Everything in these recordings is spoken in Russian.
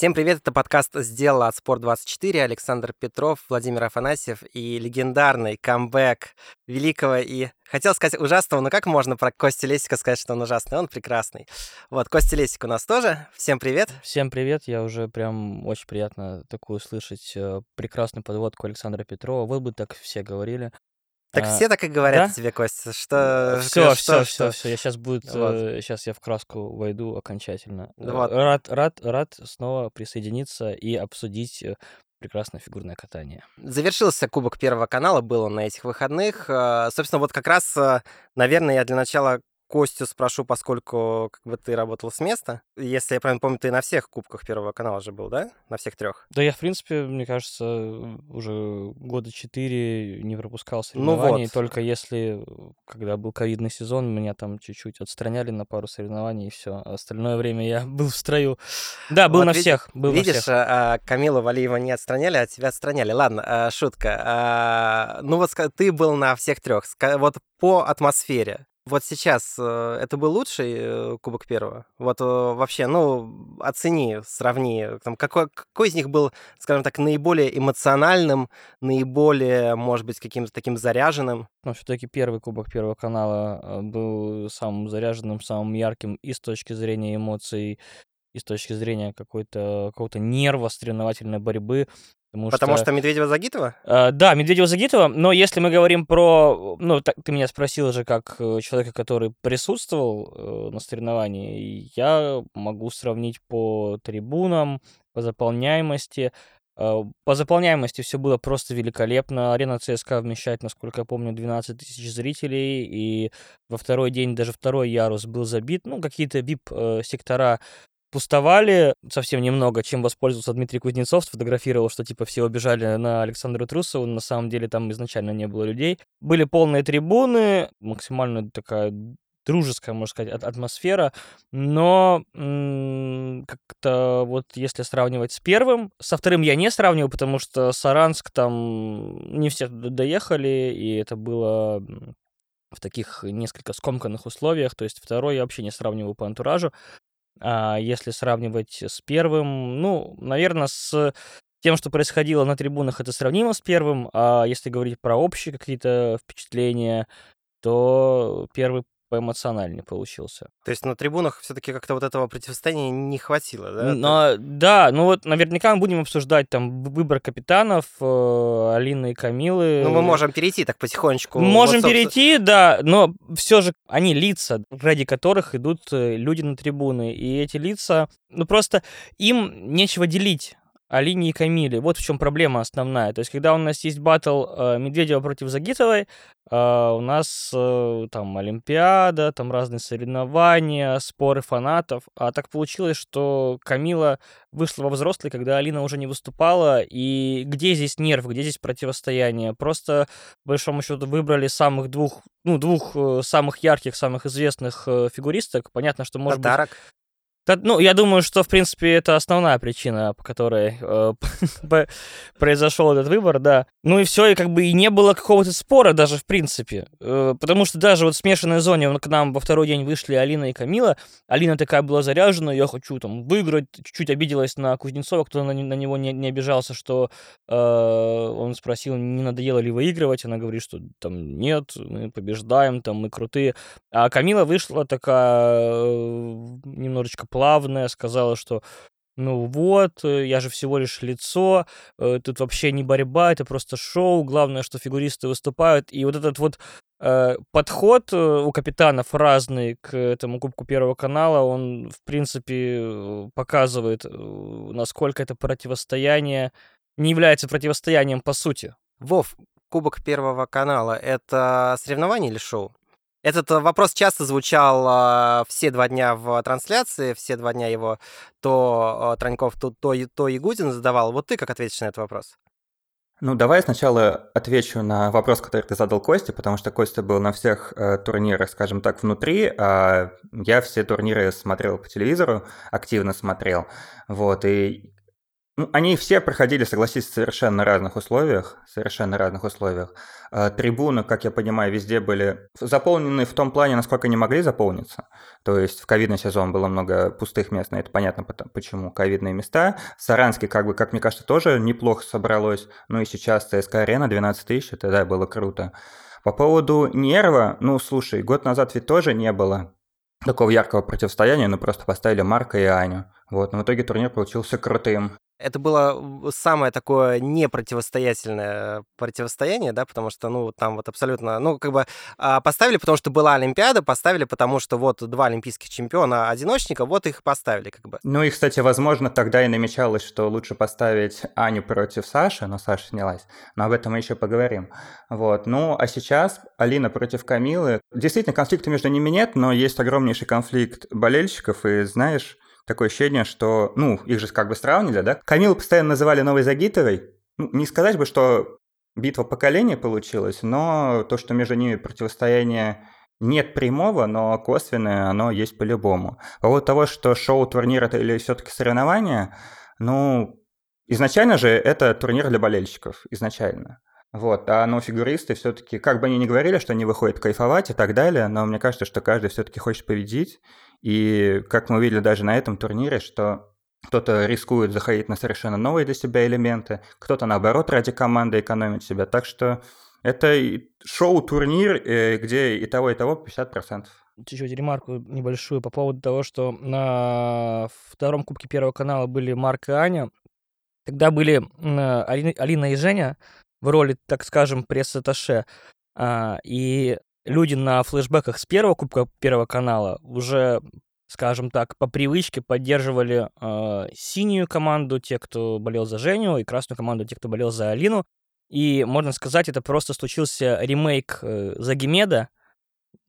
Всем привет, это подкаст «Сделала от Спорт24», Александр Петров, Владимир Афанасьев и легендарный камбэк великого и, хотел сказать ужасного, но как можно про Костю Лесика сказать, что он ужасный? Он прекрасный. Вот, Костя Лесик у нас тоже. Всем привет. Всем привет, я уже прям очень приятно такую слышать э, прекрасную подводку Александра Петрова. Вот бы так все говорили. Так А, все так и говорят да? тебе, Костя, что... Все, что- все, что- все, все. Я сейчас будет, Вот. сейчас я в краску войду окончательно. Э, Вот. Рад, рад, рад снова присоединиться и обсудить э, прекрасное фигурное катание. Завершился Кубок Первого канала, был он на этих выходных. Э, Собственно, вот как раз, э, наверное, я для начала Костю спрошу, поскольку как бы ты работал с места. Если я правильно помню, ты на всех Кубках Первого канала же был, да? На всех трех? Да я, в принципе, мне кажется, уже года четыре не пропускал Ну вот. соревнований, только если, э, когда был ковидный сезон, меня там чуть-чуть отстраняли на пару соревнований, и все. Остальное время я был в строю. Да, был Вот на види- всех, был на Видишь, всех. а, а, Камилу Валиева не отстраняли, а тебя отстраняли. Ладно, а, шутка. А, Ну вот ты был на всех трех. Вот по атмосфере. Вот сейчас э, это был лучший э, Кубок Первого? Вот э, вообще, ну, оцени, сравни. Там, какой, какой из них был, скажем так, наиболее эмоциональным, наиболее, может быть, каким-то таким заряженным? Но все-таки первый Кубок Первого канала был самым заряженным, самым ярким и с точки зрения эмоций, и с точки зрения какой-то какого-то нерва, соревновательной борьбы. Потому, Потому что что Медведева-Загитова? Э, Да, Медведева-Загитова, но если мы говорим про... Ну, так, ты меня спросил же, как э, человека, который присутствовал э, на соревновании, я могу сравнить по трибунам, по заполняемости. Э, По заполняемости все было просто великолепно. Арена ЦСКА вмещает, насколько я помню, 12 тысяч зрителей, и во второй день даже второй ярус был забит. Ну, какие-то VIP-сектора пустовали совсем немного, чем воспользовался Дмитрий Кузнецов, сфотографировал, что типа все убежали на Александра Трусова, на самом деле там изначально не было людей. Были полные трибуны, максимально такая дружеская, можно сказать, атмосфера, но как-то вот если сравнивать с первым, со вторым я не сравниваю, потому что Саранск там не все доехали, и это было в таких несколько скомканных условиях, то есть второй я вообще не сравниваю по антуражу, если сравнивать с первым, ну, наверное, с тем, что происходило на трибунах, это сравнимо с первым, а если говорить про общие какие-то впечатления, то первый поэмоциональнее получился. То есть на трибунах все-таки как-то вот этого противостояния не хватило, да? Но, да, ну вот наверняка мы будем обсуждать там выбор капитанов э, Алины и Камилы. Ну, мы можем перейти так потихонечку. Можем Вот, собственно- перейти, да, но все же они лица, ради которых идут э, люди на трибуны. И эти лица, ну просто им нечего делить. Алине и Камиле. Вот в чем проблема основная. То есть, когда у нас есть батл э, Медведева против Загитовой, э, у нас э, там Олимпиада, там разные соревнования, споры фанатов. А так получилось, что Камила вышла во взрослый, когда Алина уже не выступала. И где здесь нерв, где здесь противостояние? Просто по большому счету выбрали самых двух, ну, двух э, самых ярких, самых известных э, фигуристок. Понятно, что может быть... Ну, я думаю, что, в принципе, это основная причина, по которой э, произошел этот выбор, да. Ну и все, и как бы и не было какого-то спора даже, в принципе. Э, потому что даже вот в смешанной зоне к нам во второй день вышли Алина и Камила. Алина такая была заряжена, я хочу там выиграть, чуть-чуть обиделась на Кузнецова, кто на, на него не, не обижался, что э, он спросил, не надоело ли выигрывать, она говорит, что там нет, мы побеждаем, там мы крутые. А Камила вышла такая э, немножечко плавная, сказала, что ну вот, э, я же всего лишь лицо, э, тут вообще не борьба, это просто шоу, главное, что фигуристы выступают. И вот этот вот э, подход э, у капитанов разный к этому Кубку Первого канала, он, в принципе, показывает, насколько это противостояние не является противостоянием по сути. Вов, Кубок Первого канала — это соревнование или шоу? Этот э, вопрос часто звучал а, все два дня в трансляции, все два дня его то а, Траньков, то, то, то Ягудин задавал. Вот ты как ответишь на этот вопрос? Ну, давай сначала отвечу на вопрос, который ты задал Косте, потому что Костя был на всех э, турнирах, скажем так, внутри, а я все турниры смотрел по телевизору, активно смотрел, вот, и Ну, они все проходили, согласись, в совершенно разных условиях, совершенно разных условиях. А, трибуны, как я понимаю, везде были заполнены в том плане, насколько они могли заполниться. То есть в ковидный сезон было много пустых мест, но это понятно почему, ковидные места. Саранский, как бы, как мне кажется, тоже неплохо собралось. Ну и сейчас ЦСКА-арена 12 тысяч, это, да, было круто. По поводу нерва, ну, слушай, год назад ведь тоже не было такого яркого противостояния, но просто поставили Марка и Аню. Вот, но в итоге турнир получился крутым. Это было самое такое непротивостоятельное противостояние, да, потому что, ну, там вот абсолютно, ну, как бы а, поставили, потому что была Олимпиада, поставили, потому что вот два олимпийских чемпиона одиночника, вот их поставили, как бы. Ну и, кстати, возможно, тогда и намечалось, что лучше поставить Аню против Саши, но Саша снялась, но об этом мы еще поговорим. Вот, ну, а сейчас Алина против Камилы. Действительно, конфликта между ними нет, но есть огромнейший конфликт болельщиков, и знаешь, такое ощущение, что, ну, их же как бы сравнили, да? Камилу постоянно называли новой Загитовой. Ну, не сказать бы, что битва поколений получилась, но то, что между ними противостояние нет прямого, но косвенное, оно есть по-любому. По поводу того, что шоу, турнир это или все-таки соревнования, ну, изначально же это турнир для болельщиков, изначально. Вот, а но фигуристы все-таки, как бы они ни говорили, что они выходят кайфовать и так далее, но мне кажется, что каждый все-таки хочет победить, и как мы увидели даже на этом турнире, что кто-то рискует заходить на совершенно новые для себя элементы, кто-то наоборот ради команды экономит себя. Так что это шоу-турнир, э, где и того, и того 50%. Чуть-чуть ремарку небольшую по поводу того, что на втором Кубке Первого канала были Марк и Аня. Тогда были Алина и Женя в роли, так скажем, пресс-атташе. А, и люди на флешбеках с первого Кубка Первого канала уже скажем так, по привычке поддерживали э, синюю команду, те, кто болел за Женю, и красную команду, те, кто болел за Алину. И, можно сказать, это просто случился ремейк э, Загимеда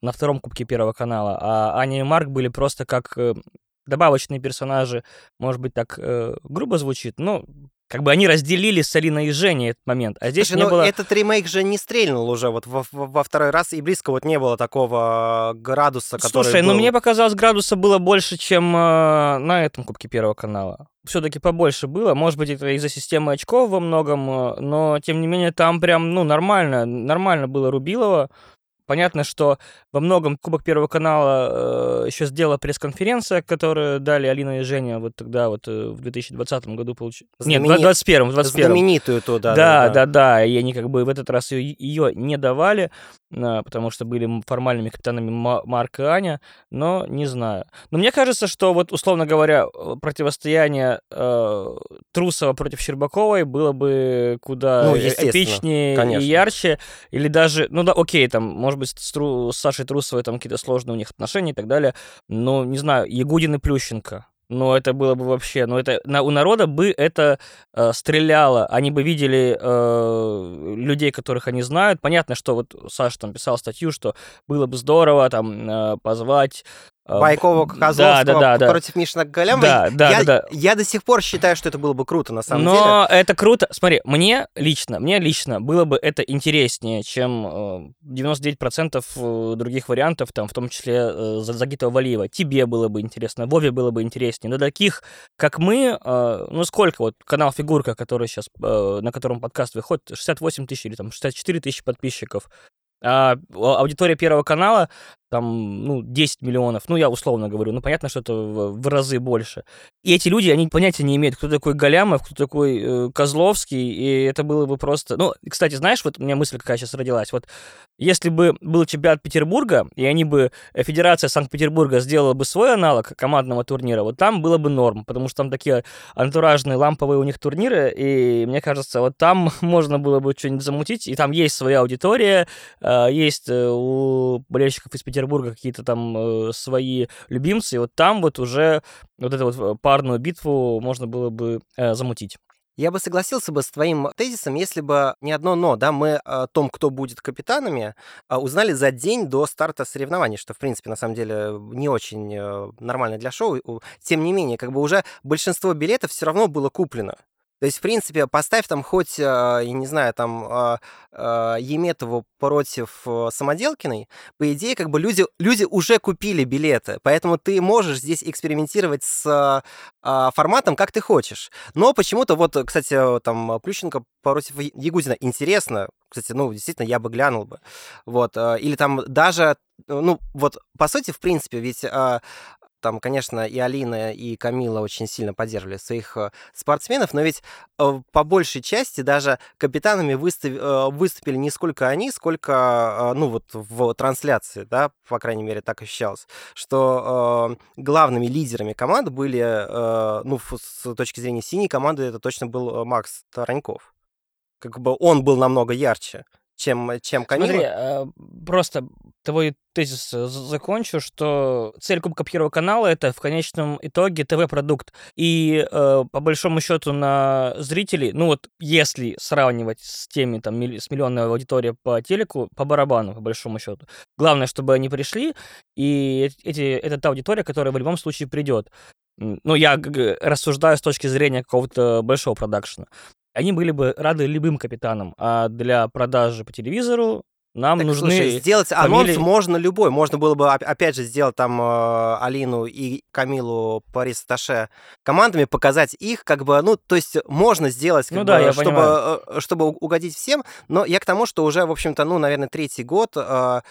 на втором Кубке Первого канала, а Аня и Марк были просто как э, добавочные персонажи, может быть, так э, грубо звучит, но как бы они разделили с Алиной и Женей этот момент. А здесь Слушай, не ну было... этот ремейк же не стрельнул уже вот во, во, во второй раз, и близко вот не было такого градуса, который Слушай, был... ну мне показалось, градуса было больше, чем э, на этом Кубке Первого канала. Все-таки побольше было. Может быть, это из-за системы очков во многом, э, но тем не менее там прям, ну, нормально, нормально было Рубилова. Понятно, что во многом Кубок Первого канала э, еще сделала пресс-конференция, которую дали Алина и Женя вот тогда вот э, в 2020 году получили. Знамени... Нет, в 21 в 21 Знаменитую ту, да, да, да, да, да. И они как бы в этот раз ее, ее не давали, э, потому что были формальными капитанами Марк и Аня, но не знаю. Но мне кажется, что вот, условно говоря, э, противостояние э, Трусова против Щербаковой было бы куда ну, эпичнее конечно. и ярче, или даже, ну да, окей, там, может быть, с, Тру, с Сашей Трусовой там какие-то сложные у них отношения и так далее. Но, не знаю, Ягудин и Плющенко. Но это было бы вообще, ну это на, у народа бы это э, стреляло, они бы видели э, людей, которых они знают. Понятно, что вот Саша там писал статью, что было бы здорово там э, позвать Байкова Козловского да, да, да, против Мишина Галямова. Да, да, я, да, да. Я до сих пор считаю, что это было бы круто, на самом Но деле. Но это круто. Смотри, мне лично, мне лично было бы это интереснее, чем 99% э, других вариантов, там, в том числе э, Загитова Валиева. Тебе было бы интересно, Вове было бы интереснее. Но таких, как мы, ну сколько, вот канал Фигурка, который сейчас, на котором подкаст выходит, 68 тысяч или там 64 тысячи подписчиков. А аудитория Первого канала там, ну, 10 миллионов, ну, я условно говорю, ну, понятно, что это в, в разы больше. И эти люди, они понятия не имеют, кто такой Галямов, кто такой э, Козловский, и это было бы просто... Ну, кстати, знаешь, вот у меня мысль какая сейчас родилась, вот если бы был чемпионат Петербурга, и они бы, э, Федерация Санкт-Петербурга сделала бы свой аналог командного турнира, вот там было бы норм, потому что там такие антуражные ламповые у них турниры, и мне кажется, вот там можно было бы что-нибудь замутить, и там есть своя аудитория, э, есть у болельщиков из Петербурга Петербурга какие-то там э, свои любимцы, и вот там вот уже вот эту вот э, парную битву можно было бы э, замутить. Я бы согласился бы с твоим тезисом, если бы не одно но, да, мы о том, кто будет капитанами, а, узнали за день до старта соревнований, что, в принципе, на самом деле не очень э, нормально для шоу. Тем не менее, как бы уже большинство билетов все равно было куплено. То есть, в принципе, поставь там хоть, э, я не знаю, там э, э, Еметову против Самоделкиной, по идее, как бы люди, люди уже купили билеты, поэтому ты можешь здесь экспериментировать с форматом, как ты хочешь. Но почему-то вот, кстати, там Плющенко против Ягудина интересно, кстати, ну, действительно, я бы глянул бы. Вот. Или там даже, ну, вот, по сути, в принципе, ведь там, конечно, и Алина, и Камила очень сильно поддерживали своих э, спортсменов, но ведь э, по большей части даже капитанами выстав... Э, выступили не сколько они, сколько, ну вот в трансляции, да, по крайней мере, так ощущалось, что главными лидерами команды были, ну, с точки зрения синей команды, это точно был Макс Тараньков. Как бы он был намного ярче чем, чем Камила. Смотри, а, просто твой тезис э, закончу, что цель Кубка Первого канала это в конечном итоге ТВ-продукт. И э, по большому счету на зрителей, ну вот если сравнивать с теми, там, с миллионной аудиторией по телеку, по барабану, по большому счету. Главное, чтобы они пришли, и эти, это та аудитория, которая в любом случае придет. Ну, я рассуждаю с точки зрения какого-то большого продакшена они были бы рады любым капитанам, а для продажи по телевизору нам так, нужны слушай, сделать фамилии... анонс можно любой. Можно было бы, опять же, сделать там э, Алину и Камилу Парис Таше командами, показать их, как бы, ну, то есть можно сделать, как ну, бы, да, я чтобы, э, чтобы угодить всем, но я к тому, что уже, в общем-то, ну, наверное, третий год э,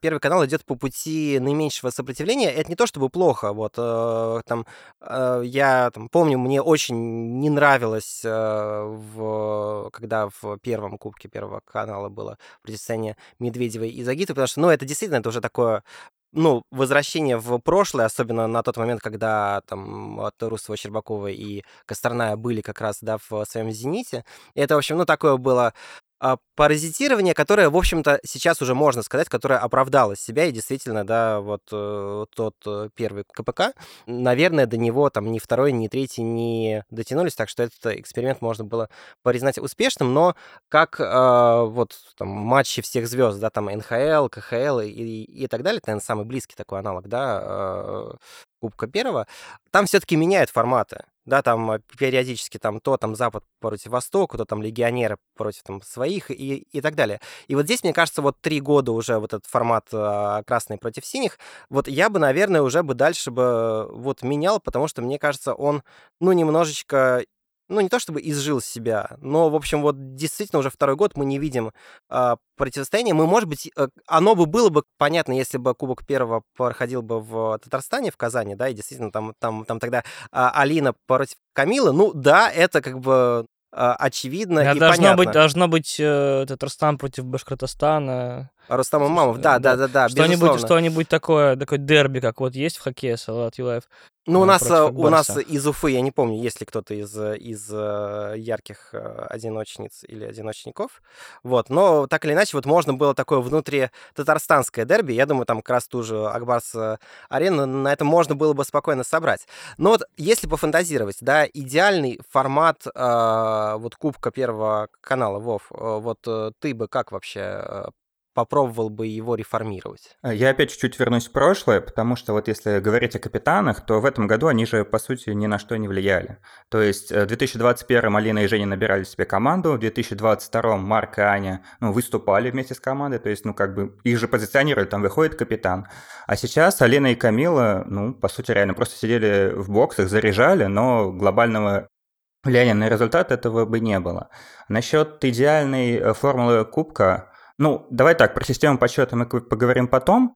Первый канал идет по пути наименьшего сопротивления. Это не то чтобы плохо. Вот э, там э, я там, помню, мне очень не нравилось, э, в, когда в первом кубке Первого канала было противостояние Медведевой и Загиты, потому что, ну, это действительно это уже такое ну, возвращение в прошлое, особенно на тот момент, когда там от Русова, Щербакова и Косторная были как раз, да, в своем «Зените». Это, в общем, ну, такое было а, паразитирование, которое, в общем-то, сейчас уже можно сказать, которое оправдало себя, и действительно, да, вот э, тот э, первый КПК, наверное, до него там ни второй, ни третий не дотянулись, так что этот эксперимент можно было признать успешным, но как э, вот там матчи всех звезд, да, там НХЛ, КХЛ и, и, так далее, это, наверное, самый близкий такой аналог, да, э, Кубка Первого, там все-таки меняют форматы да, там э, периодически там то там Запад против Востока, то там легионеры против там своих и, и так далее. И вот здесь, мне кажется, вот три года уже вот этот формат а, красный против синих, вот я бы, наверное, уже бы дальше бы вот менял, потому что, мне кажется, он, ну, немножечко ну, не то чтобы изжил себя, но, в общем, вот действительно уже второй год мы не видим э, противостояния. Мы, может быть, э, оно бы было бы понятно, если бы Кубок Первого проходил бы в Татарстане, в Казани, да, и действительно там, там, там тогда э, Алина против Камилы. Ну, да, это как бы э, очевидно да, и должно понятно. Быть, должно быть э, Татарстан против Башкортостана. Рустам Имамов, да, да, да, да, Что-нибудь, что-нибудь такое, такое дерби, как вот есть в хоккее, Салат Юлаев. Ну, у э, нас, э, у нас из Уфы, я не помню, есть ли кто-то из, э, из ярких одиночниц или одиночников. Вот, но так или иначе, вот можно было такое внутри татарстанское дерби. Я думаю, там как раз ту же Акбарс арену на этом можно было бы спокойно собрать. Но вот если пофантазировать, да, идеальный формат э, вот Кубка Первого канала, Вов, вот ты бы как вообще попробовал бы его реформировать. Э, я опять чуть-чуть вернусь в прошлое, потому что вот если говорить о капитанах, то в этом году они же, по сути, ни на что не влияли. То есть э, в 2021 Алина и Женя набирали себе команду, в 2022 Марк и Аня ну, выступали вместе с командой, то есть, ну, как бы их же позиционировали, там выходит капитан. А сейчас Алина и Камила, ну, по сути, реально просто сидели в боксах, заряжали, но глобального влияния на результат этого бы не было. Насчет идеальной э, формулы кубка, ну, давай так, про систему подсчета мы поговорим потом.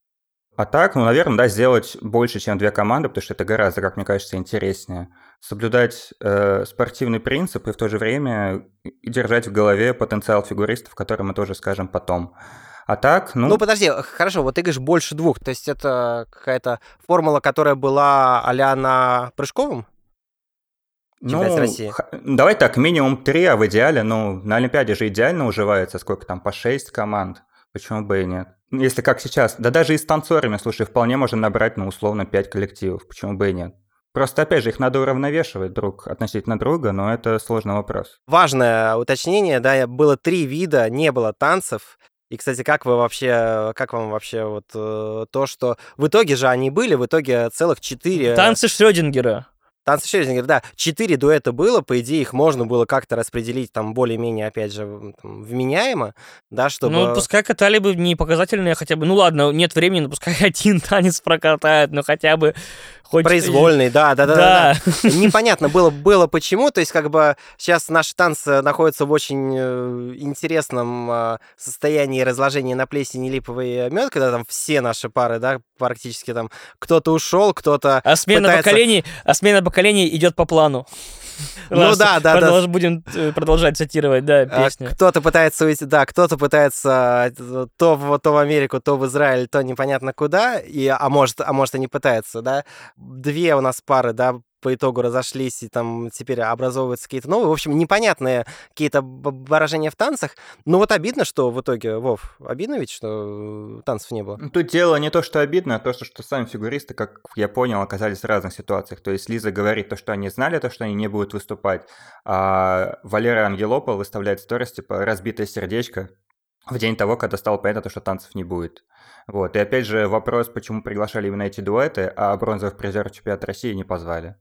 А так, ну, наверное, да, сделать больше, чем две команды, потому что это гораздо, как мне кажется, интереснее. Соблюдать э, спортивный принцип и в то же время держать в голове потенциал фигуристов, который мы тоже скажем потом. А так, ну... Ну, подожди, хорошо, вот ты говоришь больше двух, то есть это какая-то формула, которая была а на Прыжковом? Ну, России. давай так, минимум три, а в идеале, ну, на Олимпиаде же идеально уживается, сколько там, по шесть команд, почему бы и нет. Если как сейчас, да даже и с танцорами, слушай, вполне можно набрать, ну, условно, пять коллективов, почему бы и нет. Просто, опять же, их надо уравновешивать друг относительно друга, но это сложный вопрос. Важное уточнение, да, было три вида, не было танцев. И, кстати, как вы вообще, как вам вообще вот э, то, что в итоге же они были, в итоге целых четыре... Танцы Шрёдингера. Танцы Шрёдингера, да. Четыре дуэта было, по идее, их можно было как-то распределить там более-менее, опять же, там, вменяемо, да, чтобы... Ну, пускай катали бы не показательные хотя бы... Ну, ладно, нет времени, но пускай один танец прокатают, но хотя бы хоть... Произвольный, да, да, да, да. да. Непонятно было, было почему, то есть как бы сейчас наши танцы находятся в очень э, интересном э, состоянии разложения на плесени липовый мед, когда там все наши пары, да, практически там кто-то ушел, кто-то А смена пытается... поколений, а смена поколений идет по плану. Ну да, да, да. Будем э, продолжать цитировать, да, а песню. Кто-то пытается уйти, да, кто-то пытается то в, то в Америку, то в Израиль, то непонятно куда, и, а может, а может и не пытается, да. Две у нас пары, да, по итогу разошлись, и там теперь образовываются какие-то новые. В общем, непонятные какие-то выражения в танцах. Но вот обидно, что в итоге, Вов, обидно ведь, что танцев не было? Ну, тут дело не то, что обидно, а то, что, что сами фигуристы, как я понял, оказались в разных ситуациях. То есть Лиза говорит то, что они знали, то, что они не будут выступать, а Валера Ангелопол выставляет сторис, типа, разбитое сердечко, в день того, когда стало понятно, что танцев не будет. Вот. И опять же вопрос, почему приглашали именно эти дуэты, а бронзовых призеров чемпионата России не позвали.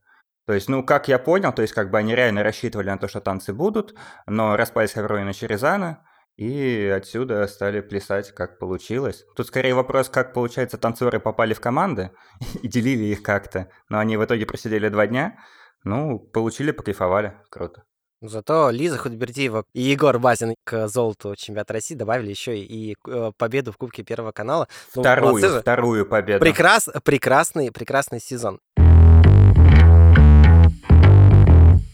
То есть, ну, как я понял, то есть, как бы они реально рассчитывали на то, что танцы будут, но распались Хаврой на Черезана, и отсюда стали плясать, как получилось. Тут скорее вопрос, как, получается, танцоры попали в команды и делили их как-то. Но они в итоге просидели два дня. Ну, получили, покайфовали. Круто. Зато Лиза Худбердиева и Егор Базин к золоту чемпионата России добавили еще и э, победу в Кубке Первого канала. Ну, вторую, ну, вторую победу. Прекрас, прекрасный, прекрасный сезон.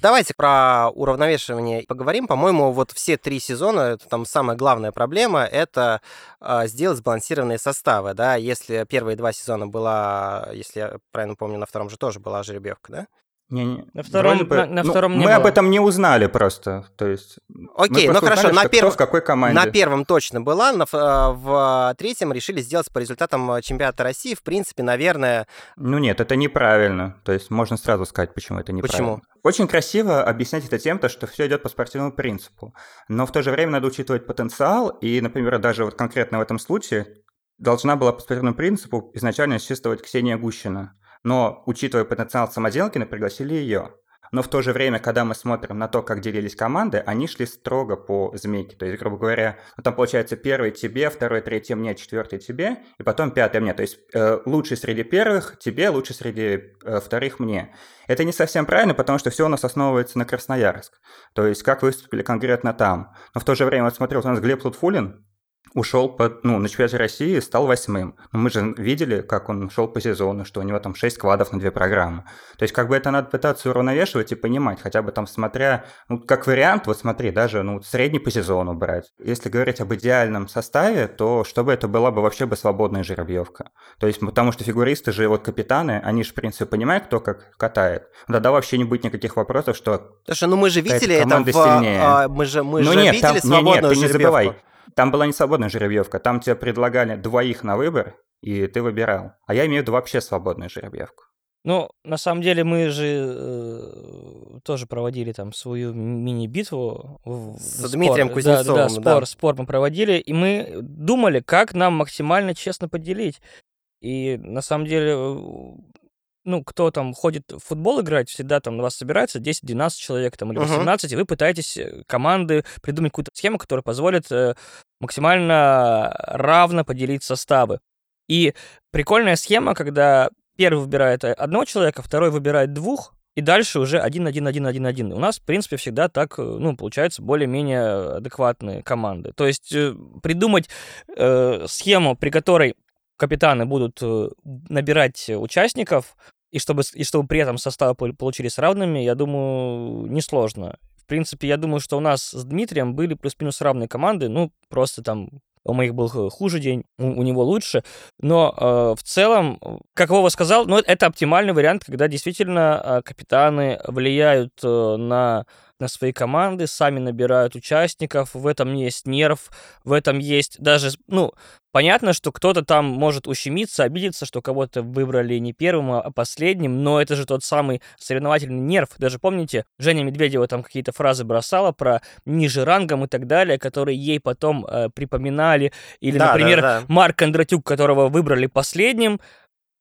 Давайте про уравновешивание поговорим. По-моему, вот все три сезона, это там самая главная проблема, это э, сделать сбалансированные составы, да. Если первые два сезона была, если я правильно помню, на втором же тоже была жеребьевка, да? Не, не. На втором, бы, на, на ну, втором не Мы было. об этом не узнали просто. То есть, Окей, ну хорошо, узнали, на, перв... в какой команде. на первом точно была, на, э, в третьем решили сделать по результатам э, чемпионата России. В принципе, наверное... Ну нет, это неправильно. То есть можно сразу сказать, почему это неправильно. Почему? Очень красиво объяснять это тем, что все идет по спортивному принципу. Но в то же время надо учитывать потенциал. И, например, даже вот конкретно в этом случае должна была по спортивному принципу изначально считывать Ксения Гущина. Но, учитывая потенциал самоделкина, пригласили ее. Но в то же время, когда мы смотрим на то, как делились команды, они шли строго по змейке. То есть, грубо говоря, ну, там получается первый тебе, второй, третий мне, четвертый тебе, и потом пятый мне. То есть э, лучший среди первых тебе, лучший среди э, вторых мне. Это не совсем правильно, потому что все у нас основывается на Красноярск. То есть как выступили конкретно там. Но в то же время, вот смотрел, у нас Глеб Лутфулин, ушел по, ну, на чемпионате России, стал восьмым. Но мы же видели, как он шел по сезону, что у него там 6 квадов на две программы. То есть как бы это надо пытаться уравновешивать и понимать, хотя бы там смотря, ну, как вариант, вот смотри, даже ну, средний по сезону брать. Если говорить об идеальном составе, то чтобы это была бы вообще бы свободная жеребьевка. То есть потому что фигуристы же, вот капитаны, они же, в принципе, понимают, кто как катает. Тогда вообще не будет никаких вопросов, что Слушай, ну мы же видели это в... Сильнее. А, мы же, мы ну, же нет, видели там, свободную нет, нет, ты не забывай. Там была не свободная жеребьевка, там тебе предлагали двоих на выбор, и ты выбирал. А я имею в виду вообще свободную жеребьевку. Ну, на самом деле мы же э, тоже проводили там свою мини-битву. С спор. Дмитрием Кузнецовым, да. Да, спор, да. спор мы проводили, и мы думали, как нам максимально честно поделить. И на самом деле ну, кто там ходит в футбол играть, всегда там на вас собирается 10-12 человек там, или 18, uh-huh. и вы пытаетесь э, команды придумать какую-то схему, которая позволит э, максимально равно поделить составы. И прикольная схема, когда первый выбирает э, одного человека, второй выбирает двух, и дальше уже один-один-один-один-один. У нас, в принципе, всегда так, ну, получается, более-менее адекватные команды. То есть придумать э, схему, при которой капитаны будут набирать участников, и чтобы, и чтобы при этом составы получились равными, я думаю, несложно. В принципе, я думаю, что у нас с Дмитрием были плюс-минус равные команды, ну, просто там у моих был хуже день, у, у него лучше. Но э, в целом, как Вова сказал, ну, это оптимальный вариант, когда действительно э, капитаны влияют э, на на свои команды, сами набирают участников, в этом есть нерв, в этом есть даже, ну, понятно, что кто-то там может ущемиться, обидеться, что кого-то выбрали не первым, а последним, но это же тот самый соревновательный нерв. Даже помните, Женя Медведева там какие-то фразы бросала про ниже рангом и так далее, которые ей потом э, припоминали. Или, да, например, да, да. Марк Кондратюк, которого выбрали последним,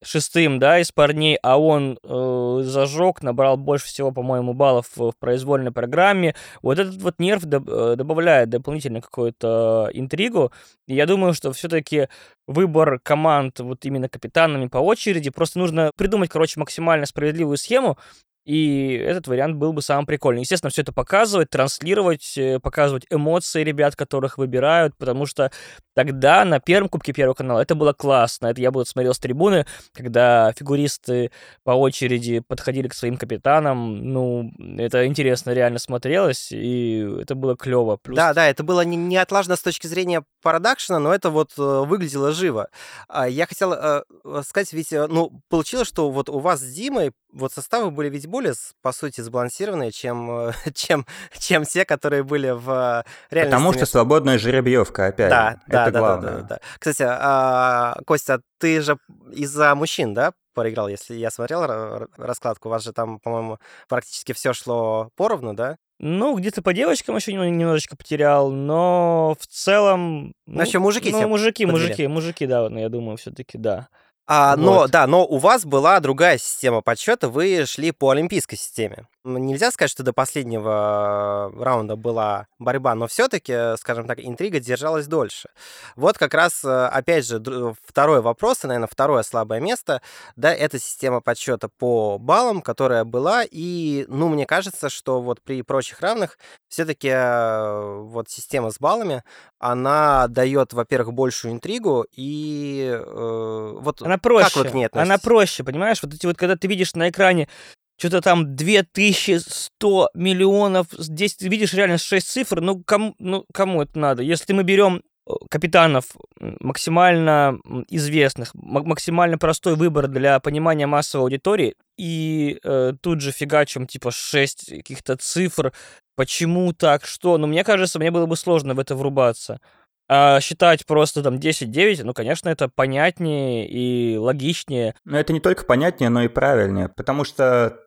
шестым, да, из парней, а он э, зажег, набрал больше всего, по-моему, баллов в, в произвольной программе. Вот этот вот нерв доб- э, добавляет дополнительно какую-то интригу. И я думаю, что все-таки выбор команд вот именно капитанами по очереди, просто нужно придумать, короче, максимально справедливую схему, и этот вариант был бы самым прикольным. Естественно, все это показывать, транслировать, э, показывать эмоции ребят, которых выбирают, потому что тогда на первом Кубке Первого канала это было классно. Это я бы смотрел с трибуны, когда фигуристы по очереди подходили к своим капитанам. Ну, это интересно реально смотрелось, и это было клево. Плюс... Да, да, это было не, не отлажно с точки зрения продакшена, но это вот э, выглядело живо. А, я хотел э, сказать, ведь, ну, получилось, что вот у вас с Димой вот составы были ведь более, по сути, сбалансированные, чем, чем, чем те, которые были в реальности. Потому что свободная жеребьевка, опять. Да, да, да, главное. да, да, да. Кстати, а, Костя, ты же из-за мужчин, да, проиграл, если я смотрел раскладку, у вас же там, по-моему, практически все шло поровну, да? Ну, где-то по девочкам еще немножечко потерял, но в целом... Ну, еще мужики Ну, мужики, подвели. мужики, мужики, да, я думаю, все-таки да. А, вот. Но, да, но у вас была другая система подсчета, вы шли по олимпийской системе. Нельзя сказать, что до последнего раунда была борьба, но все-таки, скажем так, интрига держалась дольше. Вот как раз, э, опять же, второй вопрос, и, наверное, второе слабое место, да, это система подсчета по баллам, которая была, и, ну, мне кажется, что вот при прочих равных все-таки э, вот система с баллами, она дает, во-первых, большую интригу, и э, вот она проще, как вы к ней относитесь? Она проще, понимаешь? Вот эти вот, когда ты видишь на экране что-то там 2100 миллионов, здесь ты видишь реально 6 цифр, ну кому, ну кому это надо? Если мы берем э, капитанов максимально известных, максимально простой выбор для понимания массовой аудитории, и э, тут же фигачим типа 6 каких-то цифр, почему так, что, ну мне кажется, мне было бы сложно в это врубаться. А считать просто там 10-9, ну, конечно, это понятнее и логичнее. Но это не только понятнее, но и правильнее, потому что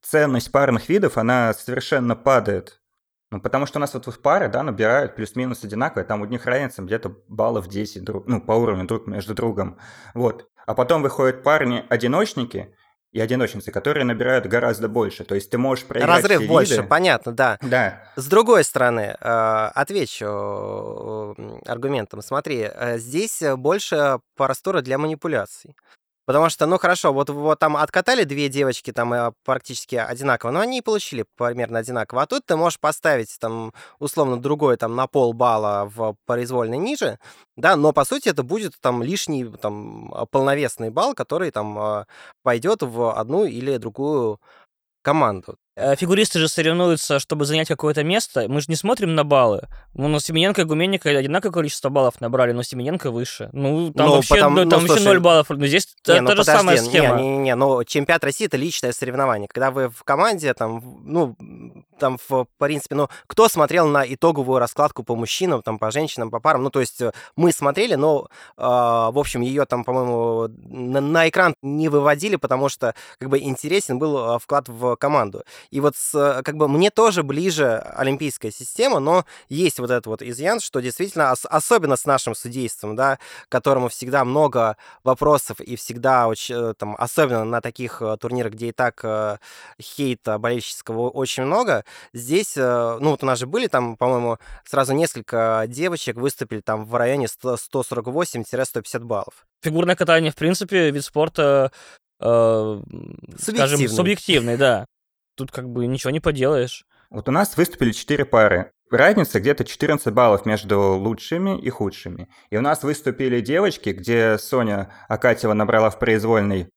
ценность парных видов, она совершенно падает. Ну, потому что у нас вот в пары, да, набирают плюс-минус одинаково, там у них разница где-то баллов 10 друг, ну, по уровню друг между другом. Вот. А потом выходят парни-одиночники, и одиночницы, которые набирают гораздо больше. То есть ты можешь проиграть Разрыв все больше, виды. понятно, да. Да. С другой стороны, э, отвечу аргументом. Смотри, э, здесь больше простора для манипуляций. Потому что, ну хорошо, вот, вот там откатали две девочки там э, практически одинаково, но они и получили примерно одинаково. А тут ты можешь поставить там условно другой там на полбалла в произвольной ниже, да, но по сути это будет там лишний там полновесный балл, который там э, пойдет в одну или другую команду. Э, фигуристы же соревнуются, чтобы занять какое-то место. Мы же не смотрим на баллы. Ну, на Семененко и Гуменника одинаковое количество баллов набрали, но Семененко выше. Ну, там ну, вообще, потому, ну, там ну, вообще слушай, 0 баллов. Но здесь не, та, ну, та же подожди, самая схема. Не-не-не, не, но чемпионат России — это личное соревнование. Когда вы в команде, там, ну, там, в принципе, ну, кто смотрел на итоговую раскладку по мужчинам, там, по женщинам, по парам? Ну, то есть э, мы смотрели, но, э, в общем, ее там, по-моему, на, на экран не выводили, потому что, как бы, интересен был э, вклад в команду. И вот с, как бы мне тоже ближе олимпийская система, но есть вот этот вот изъян, что действительно, ос, особенно с нашим судейством, да, которому всегда много вопросов и всегда очень, э, там, особенно на таких э, турнирах, где и так э, хейта болельщического очень много, здесь, ну вот у нас же были там, по-моему, сразу несколько девочек выступили там в районе 148-150 баллов. Фигурное катание, в принципе, вид спорта э, скажем, субъективный, да тут как бы ничего не поделаешь. Вот у нас выступили 4 пары. Разница где-то 14 баллов между лучшими и худшими. И у нас выступили девочки, где Соня Акатьева набрала в произвольной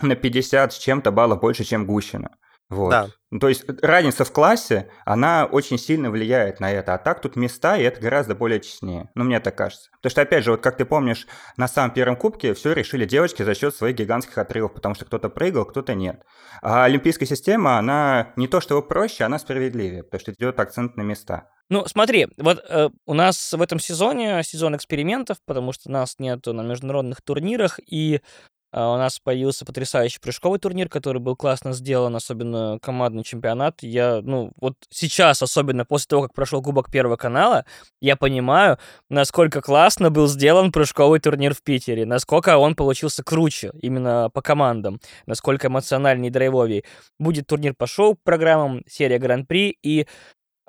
на 50 с чем-то баллов больше, чем Гущина. Вот. Да. Ну, то есть э, разница в классе, она очень сильно влияет на это. А так тут места, и это гораздо более честнее. Ну, мне так кажется. Потому что, опять же, вот как ты помнишь, на самом первом кубке все решили девочки за счет своих гигантских отрывов, потому что кто-то прыгал, кто-то нет. А олимпийская система, она не то чтобы проще, она справедливее, потому что идет акцент на места. Ну, смотри, вот э, у нас в этом сезоне сезон экспериментов, потому что нас нет на международных турнирах, и а, у нас появился потрясающий прыжковый турнир, который был классно сделан, особенно командный чемпионат. Я, ну, вот сейчас, особенно после того, как прошел Кубок Первого канала, я понимаю, насколько классно был сделан прыжковый турнир в Питере, насколько он получился круче именно по командам, насколько эмоциональнее и драйвовее. Будет турнир по шоу-программам, серия Гран-при, и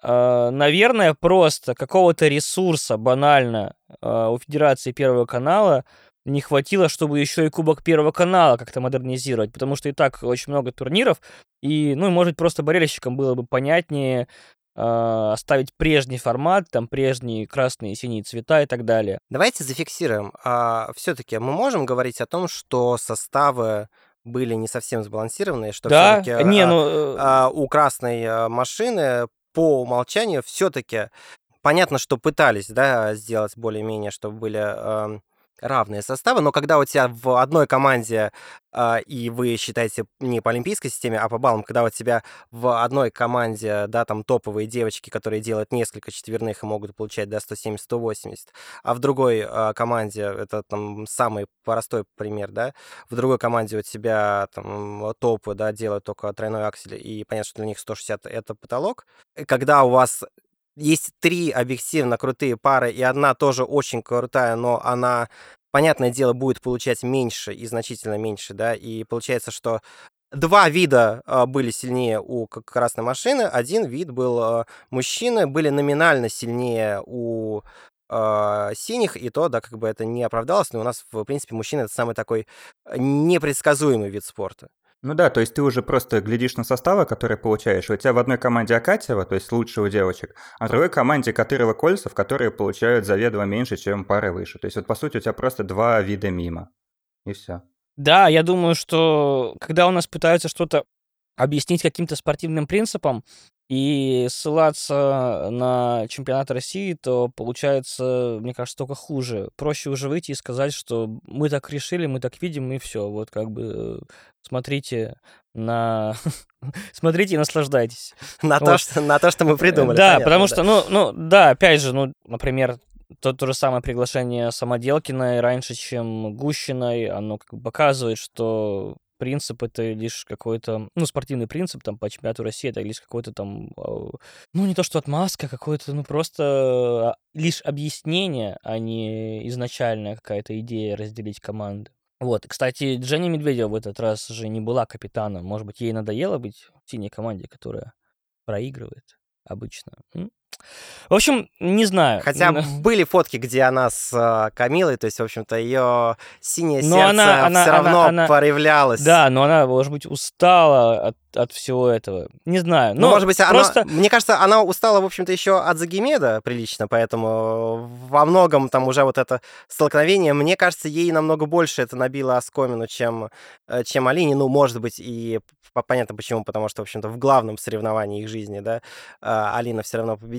Uh, наверное, просто какого-то ресурса банально uh, у Федерации Первого канала не хватило, чтобы еще и Кубок Первого канала как-то модернизировать, потому что и так очень много турниров, и, ну, может, просто болельщикам было бы понятнее э, оставить прежний формат, там, прежние красные и синие цвета и так далее. Давайте зафиксируем. А, все-таки мы можем говорить о том, что составы были не совсем сбалансированные, что да? все-таки не, а, ну... Э, а, у красной а, машины по умолчанию все-таки понятно, что пытались, да, сделать более-менее, чтобы были э, равные составы, но когда у тебя в одной команде, э, и вы считаете не по олимпийской системе, а по баллам, когда у тебя в одной команде, да, там топовые девочки, которые делают несколько четверных и могут получать, да, 170-180, а в другой э, команде, это там самый простой пример, да, в другой команде у тебя там топы, да, делают только тройной аксель, и понятно, что для них 160 это потолок. Когда у вас есть три объективно крутые пары, и одна тоже очень крутая, но она, понятное дело, будет получать меньше и значительно меньше, да, и получается, что два вида э, были сильнее у красной машины, один вид был э, мужчины, были номинально сильнее у э, синих, и то, да, как бы это не оправдалось, но у нас, в принципе, мужчина это самый такой непредсказуемый вид спорта. Ну да, то есть ты уже просто глядишь на составы, которые получаешь. У тебя в одной команде Акатьева, то есть лучше у девочек, а в другой команде Катырова Кольцев, которые получают заведомо меньше, чем пары выше. То есть вот по сути у тебя просто два вида мимо. И все. Да, я думаю, что когда у нас пытаются что-то объяснить каким-то спортивным принципом, и ссылаться на чемпионат России, то получается, мне кажется, только хуже. Проще уже выйти и сказать, что мы так решили, мы так видим, и все. Вот как бы смотрите на... смотрите и наслаждайтесь. На, вот. то, что, на то, что мы придумали. Да, понятно, потому да. что, ну, ну, да, опять же, ну, например, то, то же самое приглашение Самоделкиной раньше, чем Гущиной, оно как бы показывает, что принцип это лишь какой-то, ну, спортивный принцип там по чемпионату России, это лишь какой-то там, а, ну, не то что отмазка, какое-то, ну, просто лишь объяснение, а не изначальная какая-то идея разделить команды. Вот, кстати, Женя Медведева в этот раз же не была капитаном. Может быть, ей надоело быть в синей команде, которая проигрывает обычно. В общем, не знаю. Хотя были фотки, где она с э, Камилой, то есть, в общем-то, ее синее но сердце она, она, все равно она, проявлялось. Да, но она, может быть, устала от, от всего этого. Не знаю. Но ну, может быть, просто... она, мне кажется, она устала, в общем-то, еще от Загимеда прилично, поэтому во многом там уже вот это столкновение, мне кажется, ей намного больше это набило оскомину, чем, э, чем Алине. Ну, может быть, и понятно почему, потому что, в общем-то, в главном соревновании их жизни, да, а, Алина все равно победила.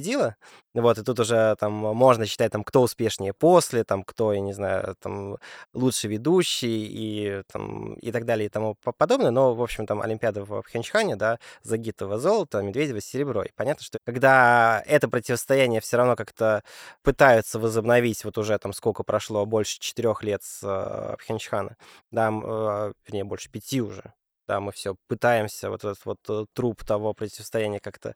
Вот, и тут уже там можно считать, там, кто успешнее после, там, кто, я не знаю, там, лучший ведущий и, там, и так далее и тому подобное. Но, в общем, там, Олимпиада в Пхенчхане, да, Загитова золото, Медведева серебро. И понятно, что когда это противостояние все равно как-то пытаются возобновить, вот уже там сколько прошло, больше четырех лет с э, Пхенчхана, да, э, вернее, больше пяти уже, да, мы все пытаемся вот этот вот э, труп того противостояния как-то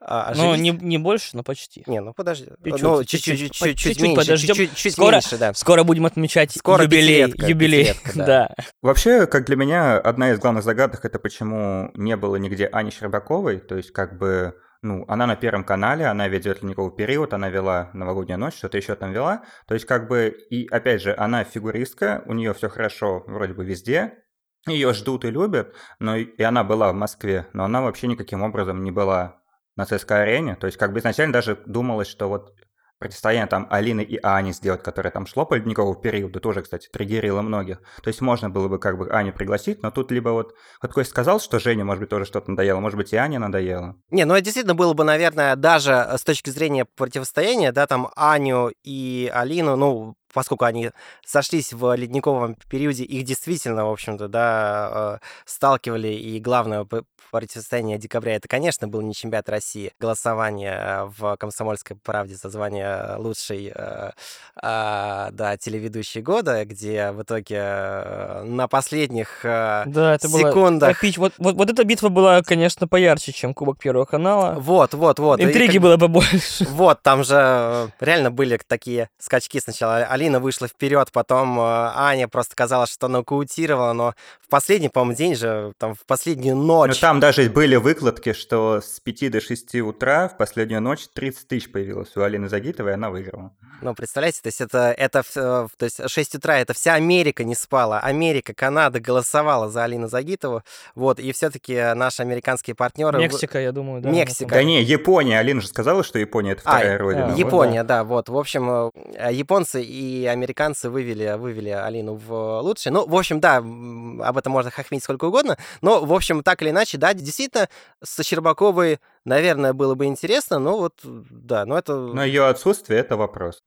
а, оживить. Ну, не, не больше, но почти. Не, ну подожди. Чуть-чуть, ну, чуть-чуть, чуть-чуть, чуть меньше, подождем. Чуть, чуть скоро, меньше, да. Скоро будем отмечать скоро юбилей. Пятилетка, юбилей, пятилетка, да. да. Вообще, как для меня, одна из главных загадок, это почему не было нигде Ани Щербаковой, то есть как бы ну, она на Первом канале, она ведет ледниковый период, она вела новогоднюю ночь, что-то еще там вела. То есть, как бы, и опять же, она фигуристка, у нее все хорошо вроде бы везде, ее ждут и любят, но и она была в Москве, но она вообще никаким образом не была на ЦСКА-арене. То есть как бы изначально даже думалось, что вот противостояние там Алины и Ани сделать, которое там шло по ледниковому периоду, тоже, кстати, триггерило многих. То есть можно было бы как бы Аню пригласить, но тут либо вот, вот Кость сказал, что Женя, может быть, тоже что-то надоело, может быть, и Аня надоело. Не, ну это действительно было бы, наверное, даже с точки зрения противостояния, да, там Аню и Алину, ну, поскольку они сошлись в ледниковом периоде, их действительно, в общем-то, да, э, сталкивали, и главное противостояние декабря, это, конечно, был не чемпионат России, голосование в «Комсомольской правде» за звание лучшей, э, а, да, телеведущей года, где в итоге э, на последних да, это секундах... Было Вот, вот, вот эта битва была, конечно, поярче, чем Кубок Первого канала. Вот, вот, вот. Интриги и, было побольше. Вот, там же реально были такие скачки сначала. Алина вышла вперед, потом э, Аня просто казалось, что нокаутировала, но в последний, по-моему, день же, там, в последнюю ночь... Ну, там даже были выкладки, что с 5 до 6 утра в последнюю ночь 30 тысяч появилось у Алины Загитовой, и она выиграла. Ну, представляете, то есть это, это, то есть 6 утра, это вся Америка не спала. Америка, Канада голосовала за Алину Загитову, вот, и все-таки наши американские партнеры... Мексика, я думаю, да. Мексика. Да не, Япония, Алина же сказала, что Япония это а, вторая а, родина. Япония, вот, да. да, вот, в общем, э, японцы и американцы вывели, вывели Алину в лучшее. Ну, в общем, да, об этом можно хохмить сколько угодно, но, в общем, так или иначе, да, действительно, со Щербаковой, наверное, было бы интересно, но вот, да, но это... Но ее отсутствие — это вопрос.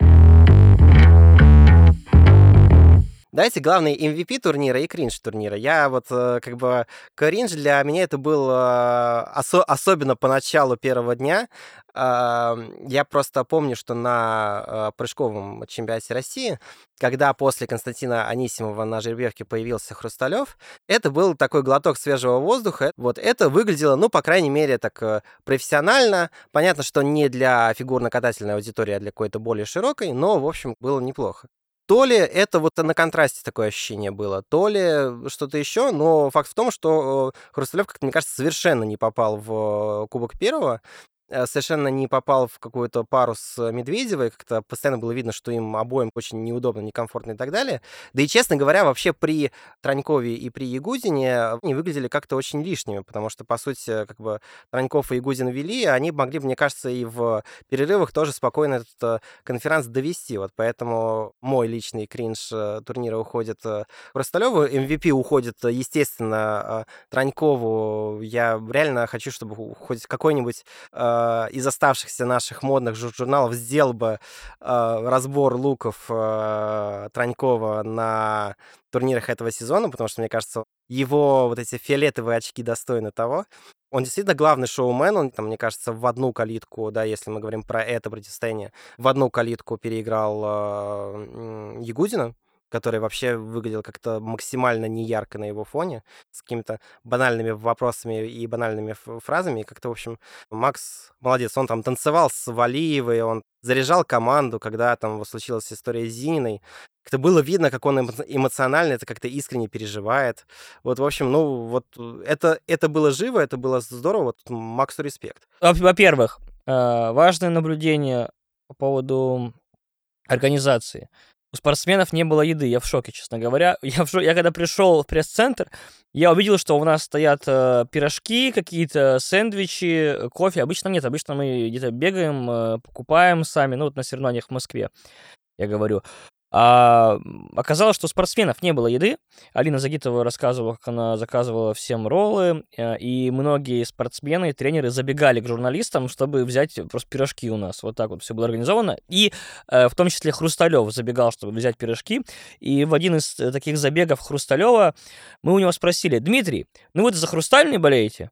Давайте главный MVP турнира и кринж турнира. Я вот э, как бы кринж для меня это был э, осо- особенно по началу первого дня. Я просто помню, что на э, прыжковом чемпионате России, когда после Константина Анисимова на жеребьевке появился Хрусталев, это был такой глоток свежего воздуха. Вот это выглядело, ну, по крайней мере, так профессионально. Понятно, что не для фигурно-катательной аудитории, а для какой-то более широкой, но, в общем, было неплохо. То ли это вот на контрасте такое ощущение было, то ли что-то еще, но факт в том, что э, Хрусталев, как мне кажется, совершенно не попал в э, Кубок Первого, Э, совершенно не попал в какую-то пару с Медведевой, как-то постоянно было видно, что им обоим очень неудобно, некомфортно и так далее. Да и, честно говоря, вообще при Транькове и при Ягудине они выглядели как-то очень лишними, потому что, по сути, как бы Траньков и Ягудин вели, они могли, мне кажется, и в перерывах тоже спокойно этот э, конференц довести. Вот поэтому мой личный кринж э, турнира уходит Хрусталеву, MVP уходит, естественно, Транькову. Я реально хочу, чтобы хоть какой-нибудь Э, из оставшихся наших модных журналов сделал бы э, разбор луков э, Транькова на турнирах этого сезона, потому что, мне кажется, его вот эти фиолетовые очки достойны того. Он действительно главный шоумен, он, там, мне кажется, в одну калитку, да, если мы говорим про это противостояние, в одну калитку переиграл э, Ягудина, который вообще выглядел как-то максимально неярко на его фоне, с какими-то банальными вопросами и банальными фразами. И как-то, в общем, Макс молодец. Он там танцевал с Валиевой, он заряжал команду, когда там случилась история с Зининой. Как-то было видно, как он эмоционально это как-то искренне переживает. Вот, в общем, ну, вот это, это было живо, это было здорово. Вот Максу респект. Во-первых, э, важное наблюдение по поводу организации. Спортсменов не было еды, я в шоке, честно говоря. Я, в шоке. я когда пришел в пресс-центр, я увидел, что у нас стоят э, пирожки, какие-то сэндвичи, кофе. Обычно нет, обычно мы где-то бегаем, э, покупаем сами, ну вот на соревнованиях в Москве, я говорю. А, оказалось, что у спортсменов не было еды. Алина Загитова рассказывала, как она заказывала всем роллы, э, и многие спортсмены и тренеры забегали к журналистам, чтобы взять просто пирожки у нас. Вот так вот все было организовано. И э, в том числе Хрусталев забегал, чтобы взять пирожки. И в один из э, таких забегов Хрусталева мы у него спросили, Дмитрий, ну вы за Хрустальный болеете?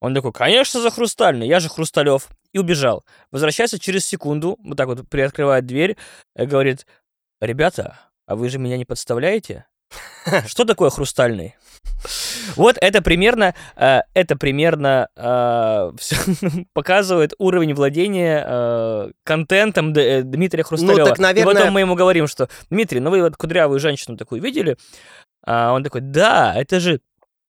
Он такой, конечно, за Хрустальный, я же Хрусталев. И убежал. Возвращается через секунду, вот так вот приоткрывает дверь, говорит, ребята, а вы же меня не подставляете? Что такое хрустальный? Вот это примерно, э, это примерно э, показывает уровень владения э, контентом Дмитрия Хрусталева. Ну, так, наверное... И потом мы ему говорим, что Дмитрий, ну вы вот кудрявую женщину такую видели? А он такой, да, это же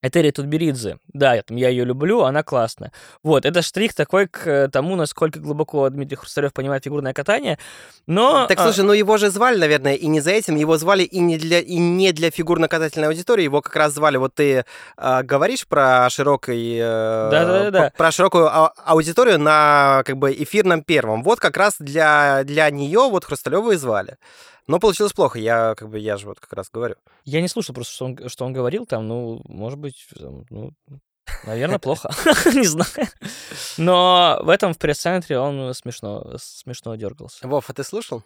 Этери Тутберидзе. Да, я, я ее люблю, она классная. Вот, это штрих такой к э, тому, насколько глубоко Дмитрий Хрусталев понимает фигурное катание. Но... Так, а слушай, а... ну его же звали, наверное, и не за этим. Его звали и не для, и не для фигурно-катательной аудитории. Его как раз звали, вот ты э, говоришь про широкой... Э, да, да, да, да. Про широкую а- аудиторию на как бы эфирном первом. Вот как раз для, для нее вот Хрусталева и звали. Но получилось плохо, я как бы, я же вот как раз говорю. Я не слушал просто, что он, что он говорил там, ну, может быть, ну, наверное, плохо, не знаю. Но в этом, в пресс-центре он смешно, смешно дергался. Вов, а ты слушал?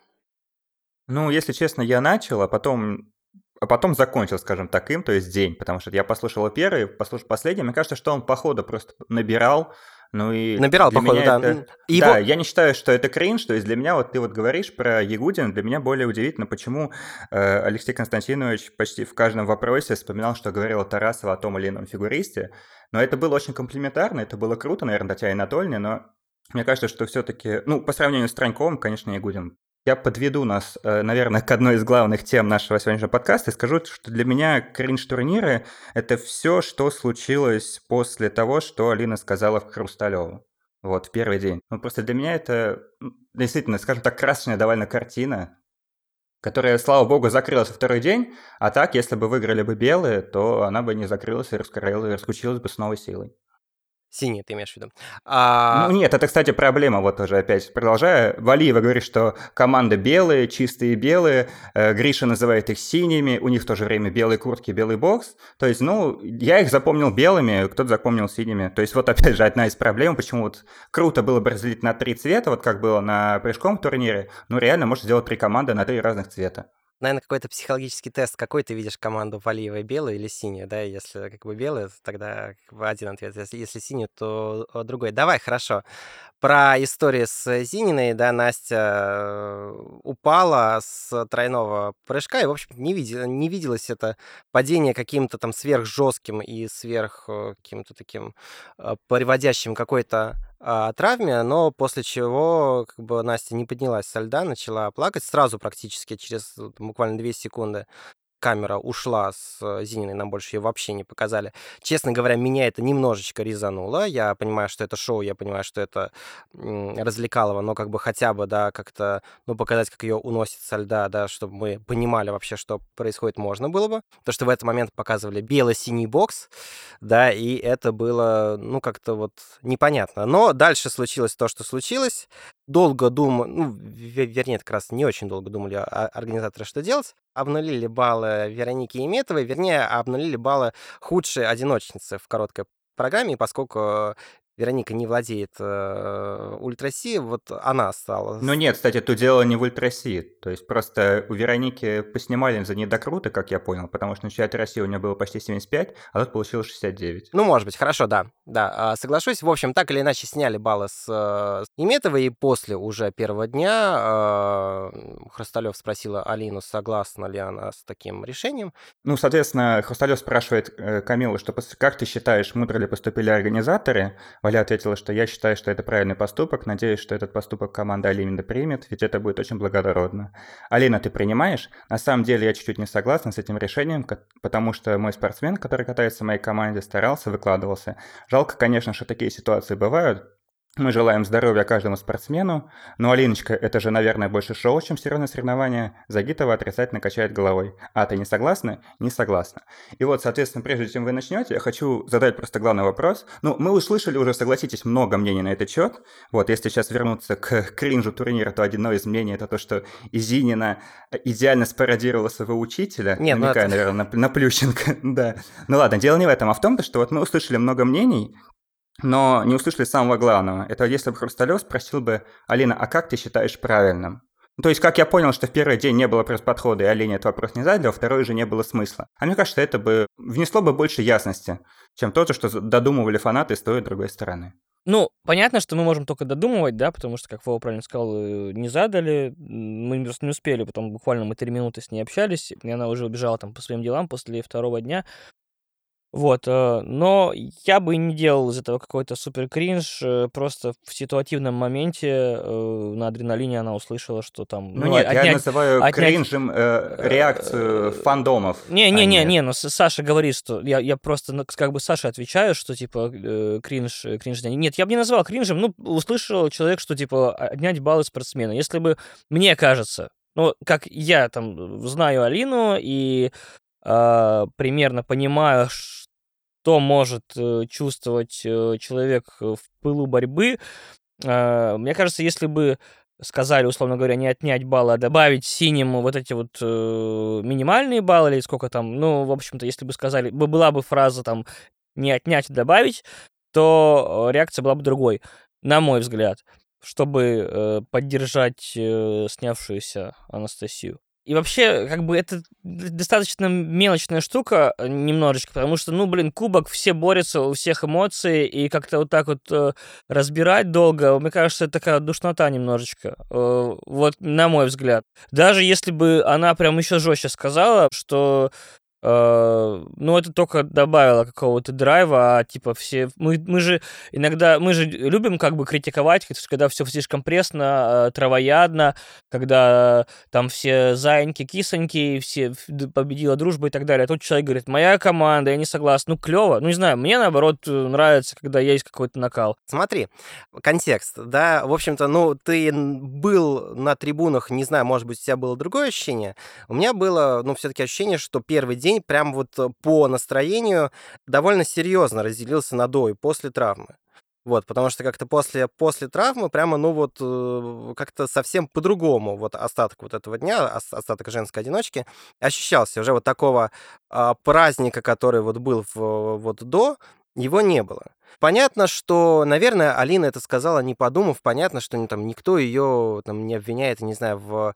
Ну, если честно, я начал, а потом а потом закончил, скажем так, им, то есть день, потому что я послушал первый, послушал последний. Мне кажется, что он по ходу просто набирал, ну и Набирал, походу, да. это... И Да, его- я не считаю, что это кринж, то есть для меня, вот ты вот говоришь про Ягудин, для меня более удивительно, почему э, Алексей Константинович почти в каждом вопросе вспоминал, что говорила Тарасова о том или ином фигуристе, но это было очень комплиментарно, это было круто, наверное, и Анатольевне, но мне кажется, что все-таки, ну, по сравнению с Траньковым, конечно, Ягудин я подведу нас, э, наверное, к одной из главных тем нашего сегодняшнего подкаста и скажу, что для меня кринж-турниры — это все, что случилось после того, что Алина сказала в Хрусталеву. Вот, в первый день. Ну, просто для меня это действительно, скажем так, красочная довольно картина, которая, слава богу, закрылась во второй день, а так, если бы выиграли бы белые, то она бы не закрылась и раскрылась, раскрутилась бы с новой силой. Синий ты имеешь в виду. А, Ну нет, это, кстати, проблема, вот уже опять продолжая. Валиева говорит, что команда белые, чистые белые, э, Гриша называет их синими, у них в то же время белые куртки, белый бокс. То есть, ну, я их запомнил белыми, кто-то запомнил синими. То есть, вот опять же, одна из проблем, почему вот круто было бы разделить на три цвета, вот как было на прыжком турнире, ну, реально можно сделать три команды на три разных цвета. Наверное, какой-то психологический тест. Какой ты видишь команду Валиевой, белую или синюю, да? Если как бы белую, тогда как бы один ответ. Если, если синюю, то другой. Давай, хорошо. Про историю с Зининой, да, Настя э, упала с тройного прыжка, и, в общем, не, видела, не виделось это падение каким-то там сверхжестким и сверх э, каким-то таким э, приводящим какой-то а, травме, но после чего как бы Настя не поднялась со льда, начала плакать сразу практически через буквально 2 секунды. Камера ушла с э, Зининой, нам больше ее вообще не показали. Честно говоря, меня это немножечко резануло. Я понимаю, что это шоу, я понимаю, что это развлекалово, но как бы хотя бы, да, как-то, ну, показать, как ее уносит со льда, да, чтобы мы понимали вообще, что происходит, можно было бы. То, что в этот момент показывали бело-синий бокс, да, и это было, ну, как-то вот непонятно. Но дальше случилось то, что случилось. Долго думали, ну, ве- вернее, как раз не очень долго думали организаторы, что делать. Обнулили баллы Вероники Еметовой, вернее, обнулили баллы худшей одиночницы в короткой программе, поскольку Вероника не владеет э, ультраси, вот она стала... Ну нет, кстати, тут дело не в ультраси. То есть просто у Вероники поснимали за недокруты, как я понял, потому что на чемпионате России у нее было почти 75, а тут получилось 69. Ну, может быть, хорошо, да, да, а, соглашусь. В общем, так или иначе сняли баллы с, э, Неметовой, и после уже первого дня э, Хрусталев спросила Алину, согласна ли она с таким решением. Ну, соответственно, Хрусталев спрашивает э, Камилу, что как ты считаешь, мудро ли поступили организаторы? Валя ответила, что я считаю, что это правильный поступок, надеюсь, что этот поступок команда Алины примет, ведь это будет очень благородно. Алина, ты принимаешь? На самом деле я чуть-чуть не согласна с этим решением, потому что мой спортсмен, который катается в моей команде, старался, выкладывался. Жалко, конечно, что такие ситуации бывают, мы желаем здоровья каждому спортсмену, но Алиночка, это же, наверное, больше шоу, чем серьезное соревнование. Загитова отрицательно качает головой. А ты не согласна? Не согласна. И вот, соответственно, прежде чем вы начнете, я хочу задать просто главный вопрос. Ну, мы услышали уже, согласитесь, много мнений на этот счет. Вот, если сейчас вернуться к кринжу турнира, то одно из мнений это то, что Изинина идеально спародировала своего учителя. Нет, ну намекая, это- наверное, на, на Плющенко. да. Ну ладно, дело не в этом, а в том, что вот мы услышали много мнений, но не услышали самого главного. Это если бы Хрусталев спросил бы, Алина, а как ты считаешь правильным? Ну, То есть, как я понял, что в первый день не было просто подхода, и Алине этот вопрос не задали, а второй уже не было смысла. А мне кажется, это бы внесло бы больше ясности, чем то, что додумывали фанаты с той и другой стороны. Ну, понятно, что мы можем только додумывать, да, потому что, как Вова правильно сказал, э, не задали, мы просто не успели, потом буквально мы три минуты с ней общались, и она уже убежала там по своим делам после второго дня. Вот, э, но я бы не делал из этого какой-то супер кринж, э, просто в ситуативном моменте э, на адреналине она услышала, что там... Ну, нет, я отнять- называю отнять- кринжем э, реакцию фандомов. а Не-не-не, не, ну С- Саша говорит, что я, я просто ну, как бы Саше отвечаю, что типа э, кринж, кринж. Нет, я бы не назвал кринжем, ну, услышал человек, что типа отнять баллы спортсмена. Если бы мне кажется, ну, как я там знаю Алину и э, примерно понимаю, что может э, чувствовать э, человек в пылу борьбы, э, мне кажется, если бы сказали, условно говоря, не отнять баллы, а добавить синим вот эти вот э, минимальные баллы или сколько там, ну, в общем-то, если бы сказали, бы была бы фраза там не отнять, а добавить, то э, реакция была бы другой, на мой взгляд. чтобы э, поддержать э, снявшуюся Анастасию. И вообще, как бы это достаточно мелочная штука э, немножечко, потому что, ну, блин, кубок, все борются, у всех эмоции, и как-то вот так вот э, разбирать долго, мне кажется, это такая душнота немножечко, э, вот на мой взгляд. Даже если бы она прям еще жестче сказала, что ну, это только добавило какого-то драйва, а типа все... Мы, мы же иногда... Мы же любим как бы критиковать, когда все слишком пресно, э, травоядно, когда там все заиньки, кисоньки, все победила дружба и так далее. А тут человек говорит, моя команда, я не согласен. Ну, клево. Ну, не знаю, мне, наоборот, нравится, когда есть какой-то накал. Смотри, контекст, да, в общем-то, ну, ты был на трибунах, не знаю, может быть, у тебя было другое ощущение. У меня было, ну, все-таки ощущение, что первый день день прям вот э, по настроению довольно серьезно разделился на до и после травмы. Вот, потому что как-то после, после травмы прямо, ну вот, э, как-то совсем по-другому вот остаток вот этого дня, остаток женской одиночки ощущался. Уже вот такого а, праздника, который вот был в, вот до, его не было. Понятно, что, наверное, Алина это сказала, не подумав. Понятно, что там никто ее там не обвиняет, не знаю, в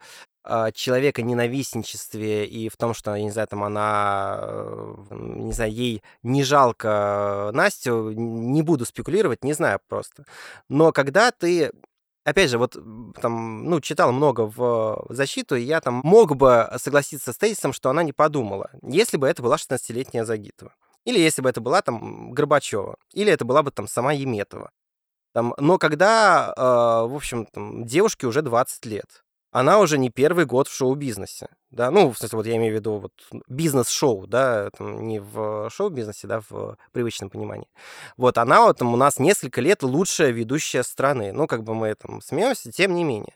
человека ненавистничестве и в том, что, я не знаю, там она, э, не знаю, ей не жалко Настю, не буду спекулировать, не знаю просто. Но когда ты опять же, вот там, ну, читал много в защиту, и я там мог бы согласиться с тезисом, что она не подумала, если бы это была 16-летняя Загитова. Или если бы это была там Горбачева. Или это была бы там сама Еметова. Там, но когда, э, в общем, там, девушке уже 20 лет, она уже не первый год в шоу-бизнесе. Да, ну, в смысле, вот я имею в виду вот бизнес-шоу, да, там, не в шоу-бизнесе, да, в привычном понимании. Вот она вот там у нас несколько лет лучшая ведущая страны. Ну, как бы мы там смеемся, тем не менее.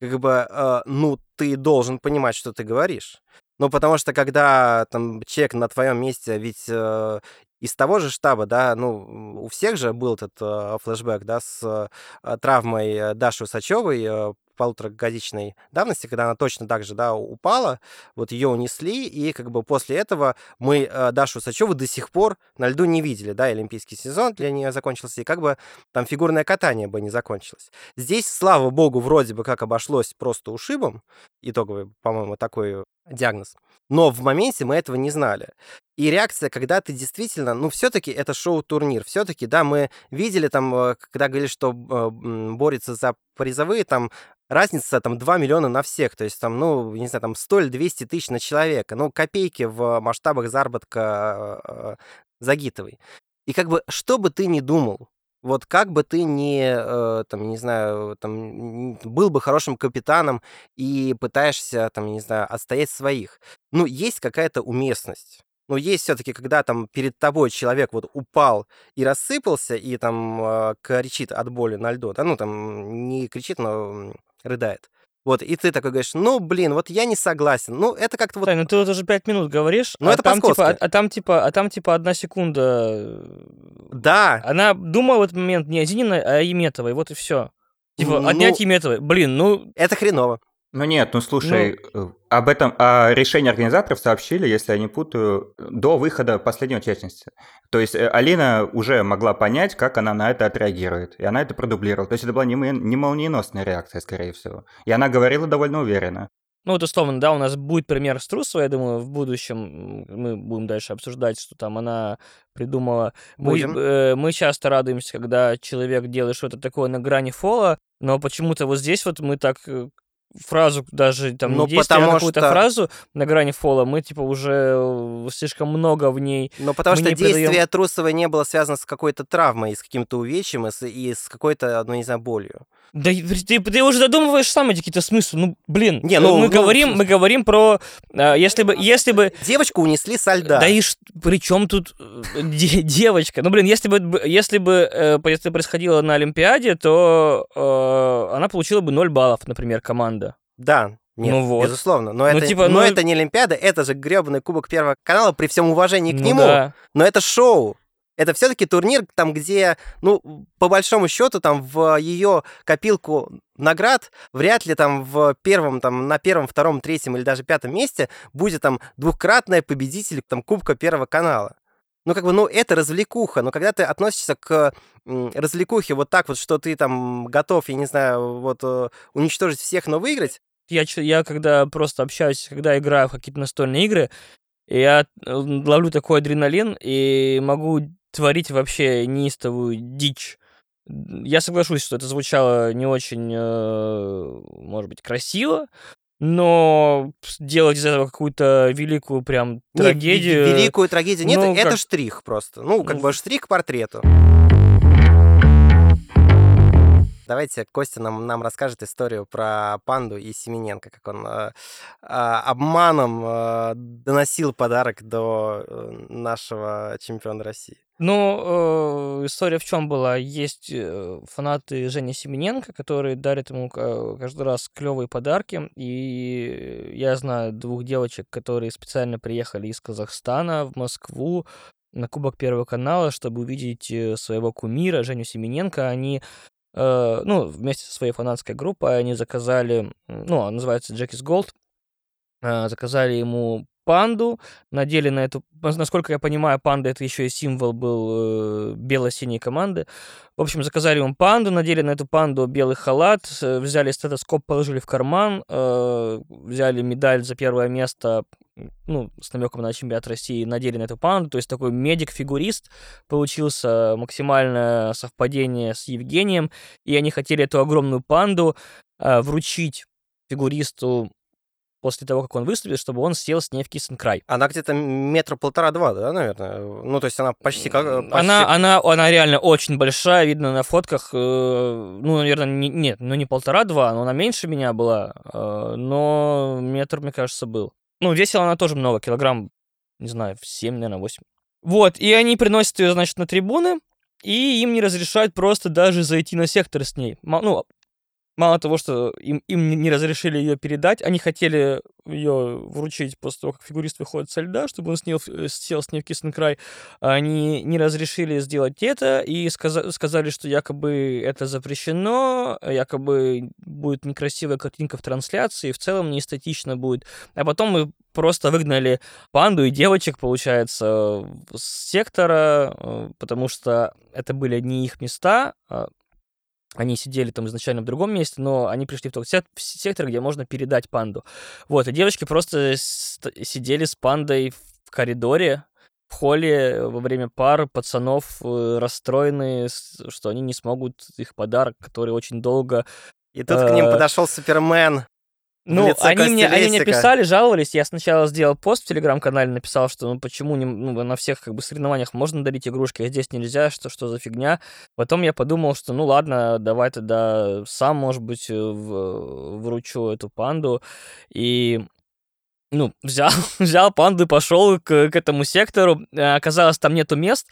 Как бы, э, ну, ты должен понимать, что ты говоришь. Ну, потому что когда там человек на твоем месте, ведь э, из того же штаба, да, ну, у всех же был этот э, флешбэк, да, с э, травмой э, Даши Усачевой э, полуторагодичной давности, когда она точно так же, да, упала, вот ее унесли, и как бы после этого мы э, Дашу Сачеву до сих пор на льду не видели, да, олимпийский сезон для нее закончился, и как бы там фигурное катание бы не закончилось. Здесь, слава богу, вроде бы как обошлось просто ушибом, итоговый, по-моему, такой диагноз. Но в моменте мы этого не знали. И реакция, когда ты действительно, ну, все-таки это шоу-турнир. Все-таки, да, мы видели там, э, когда говорили, что э, борется за призовые, там разница там 2 миллиона на всех, то есть там, ну, не знаю, там 100 или 200 тысяч на человека, ну, копейки в масштабах заработка э, Загитовой. И как бы, что бы ты ни думал, вот как бы ты ни, э, там, не знаю, там, был бы хорошим капитаном и пытаешься, там, не знаю, отстоять своих, ну, есть какая-то уместность. Но есть все-таки, когда там перед тобой человек вот упал и рассыпался, и там э, кричит от боли на льду, да, ну, там не кричит, но рыдает. Вот, и ты такой говоришь, ну, блин, вот я не согласен. Ну, это как-то вот... Тань, ну ты вот уже пять минут говоришь, ну, а, это там, типа, а, а там типа, а там типа одна секунда. Э, да. Она думала в этот момент не о Зининой, а о Еметовой, вот и все. Типа, ну, отнять Еметовой. Блин, ну... Это хреново. Ну нет, ну слушай, ну... об этом, о решении организаторов сообщили, если я не путаю, до выхода последней участницы. То есть э, Алина уже могла понять, как она на это отреагирует, и она это продублировала. То есть это была не, не молниеносная реакция, скорее всего. И она говорила довольно уверенно. Ну, вот условно, да, у нас будет пример с Трусовой, я думаю, в будущем мы будем дальше обсуждать, что там она придумала. Будем. Мы, э, мы часто радуемся, когда человек делает что-то такое на грани фола, но почему-то вот здесь вот мы так э, фразу даже там ну, не действие, а какую-то что... фразу на грани фола, мы типа уже э, слишком много в ней. Ну потому что действие придаем... Трусовой не было связано с какой-то травмой, с каким-то увечьем и с, и с какой-то, ну не знаю, болью. Да ты, ты уже додумываешь сам эти какие-то смыслы. Ну, блин, не, ну, мы, ну, говорим, мы говорим про... А, если бы... Если бы... Девочку унесли со льда. Да и ш... при чем тут э, девочка? Ну, блин, если бы, если бы это происходило на Олимпиаде, то э, она получила бы 0 баллов, например, команда. Да, нет, ну вот. безусловно. Но, ну, это, типа, но ну... это не Олимпиада, это же гребаный Кубок Первого канала при всем уважении к ну, нему. Да. Но это шоу. Это все-таки турнир, там, где, ну, по большому счету, там в ее копилку наград вряд ли там в первом, там, на первом, втором, третьем или даже пятом месте будет там двукратная победитель там Кубка Первого канала. ну, как бы, ну, это развлекуха, но когда ты относишься к развлекухе вот так вот, что ты там готов, я не знаю, вот э, уничтожить всех, но выиграть, я, я когда просто общаюсь, когда играю в какие-то настольные игры, я ловлю такой адреналин и могу творить вообще неистовую дичь. Я соглашусь, что это звучало не очень, э, может быть, красиво, но делать из этого какую-то великую прям трагедию... Не, великую трагедию нет, ну, это как... штрих просто. Ну, как ну, бы штрих к портрету. Давайте Костя нам, нам расскажет историю про панду и Семененко, как он э, э, обманом э, доносил подарок до э, нашего чемпиона России. Ну, э, история в чем была? Есть э, фанаты Жени Семененко, которые дарят ему каждый раз клевые подарки. И я знаю двух девочек, которые специально приехали из Казахстана в Москву на Кубок Первого канала, чтобы увидеть э, своего кумира Женю Семененко. Они ну, вместе со своей фанатской группой они заказали, ну, называется Джекис Голд, э, заказали ему панду, надели на эту, насколько я понимаю, панда это еще и символ был э, бело-синей команды. В общем, заказали ему панду, надели на эту панду белый халат, взяли стетоскоп, положили в карман, э, взяли медаль за первое место ну, с намеком на чемпионат России, надели на эту панду. То есть такой медик-фигурист получился максимальное совпадение с Евгением. И они хотели эту огромную панду э, вручить фигуристу после того, как он выступит, чтобы он сел с ней в кисен край. Она где-то метра полтора-два, да, наверное? Ну, то есть она почти как... Почти... Она, она, она реально очень большая, видно на фотках, э, ну, наверное, не, нет, ну не полтора-два, но она меньше меня была, э, но метр, мне кажется, был. Ну, весила она тоже много, килограмм, не знаю, в 7, наверное, 8. Вот, и они приносят ее, значит, на трибуны, и им не разрешают просто даже зайти на сектор с ней. Ну, Мало того, что им, им не разрешили ее передать, они хотели ее вручить после того, как фигурист выходит со льда, чтобы он с ней, э, сел с ней в кисный край. Они не разрешили сделать это и сказа- сказали, что якобы это запрещено, якобы будет некрасивая картинка в трансляции, в целом не эстетично будет. А потом мы просто выгнали панду и девочек, получается, с сектора, э, потому что это были не их места, а они сидели там изначально в другом месте, но они пришли в тот сектор, где можно передать панду. Вот, и девочки просто сидели с пандой в коридоре, в холле во время пар пацанов э, расстроенные, что они не смогут их подарок, который очень долго... И тут к ним э, подошел Супермен. Ну, они мне, они мне писали, жаловались. Я сначала сделал пост в телеграм-канале, написал, что ну почему не, ну, на всех как бы соревнованиях можно дарить игрушки, а здесь нельзя, что, что за фигня. Потом я подумал, что ну ладно, давай тогда сам, может быть, э, в, вручу эту панду. И ну, взял, взял панду и пошел к, к этому сектору. Э, оказалось, там нету мест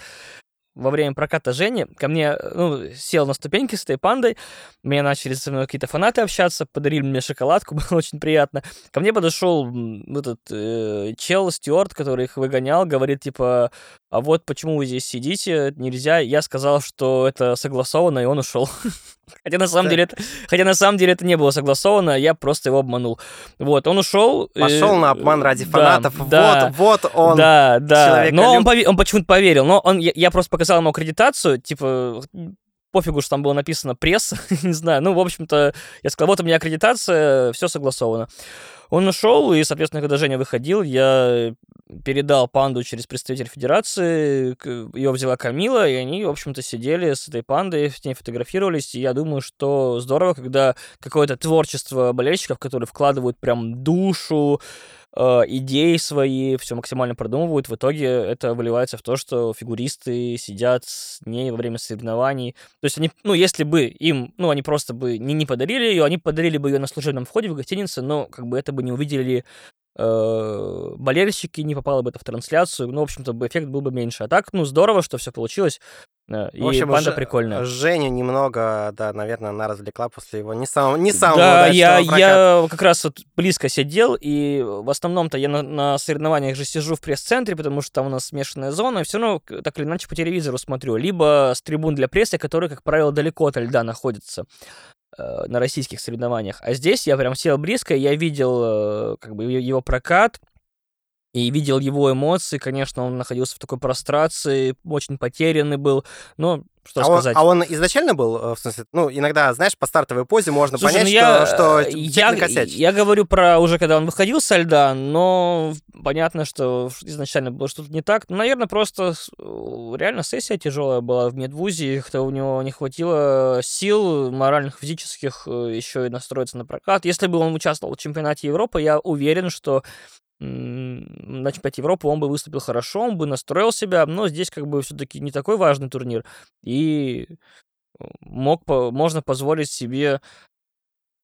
во время проката Жени ко мне, ну, сел на ступеньки с этой пандой, меня начали со мной какие-то фанаты общаться, подарили мне шоколадку, было очень приятно. Ко мне подошел этот э, чел, стюарт, который их выгонял, говорит, типа, а вот почему вы здесь сидите, нельзя. Я сказал, что это согласовано, и он ушел. Хотя на самом деле это, хотя на самом деле это не было согласовано, я просто его обманул. Вот, он ушел. Пошел э, на обман ради фанатов. Да, вот, вот он. Да, да. Но он, пове- он почему-то поверил. Но он, я, я просто показал ему аккредитацию, типа пофигу, что там было написано пресса, не знаю. Ну, в общем-то, я сказал, вот у меня аккредитация, все согласовано. Он ушел, и, соответственно, когда Женя выходил, я передал панду через представителя федерации, ее взяла Камила, и они, в общем-то, сидели с этой пандой, с ней фотографировались, и я думаю, что здорово, когда какое-то творчество болельщиков, которые вкладывают прям душу, э, идеи свои, все максимально продумывают. В итоге это выливается в то, что фигуристы сидят с ней во время соревнований. То есть они, ну, если бы им, ну, они просто бы не, не подарили ее, они подарили бы ее на служебном входе в гостинице, но как бы это бы не увидели болельщики, не попало бы это в трансляцию, ну, в общем-то, эффект был бы меньше. А так, ну, здорово, что все получилось. И в общем, банда Ж... прикольная. Женю немного, да, наверное, она развлекла после его не самого, не самого Да, я, я как раз вот близко сидел, и в основном-то я на, на соревнованиях же сижу в пресс-центре, потому что там у нас смешанная зона, и все равно так или иначе по телевизору смотрю. Либо с трибун для прессы, которые, как правило, далеко от льда находятся э, на российских соревнованиях. А здесь я прям сел близко, я видел э, как бы его прокат, и видел его эмоции, конечно, он находился в такой прострации, очень потерянный был, но что а сказать. Он, а он изначально был, э, в смысле, ну, иногда, знаешь, по стартовой позе можно Слушай, понять, ну я, что, что я, я говорю про уже, когда он выходил со льда, но понятно, что изначально было что-то не так. Ну, наверное, просто реально сессия тяжелая была в медвузе, как-то у него не хватило сил моральных, физических э, еще и настроиться на прокат. Если бы он участвовал в чемпионате Европы, я уверен, что на чемпионате Европы он бы выступил хорошо, он бы настроил себя, но здесь как бы все-таки не такой важный турнир, и э, мог, можно позволить себе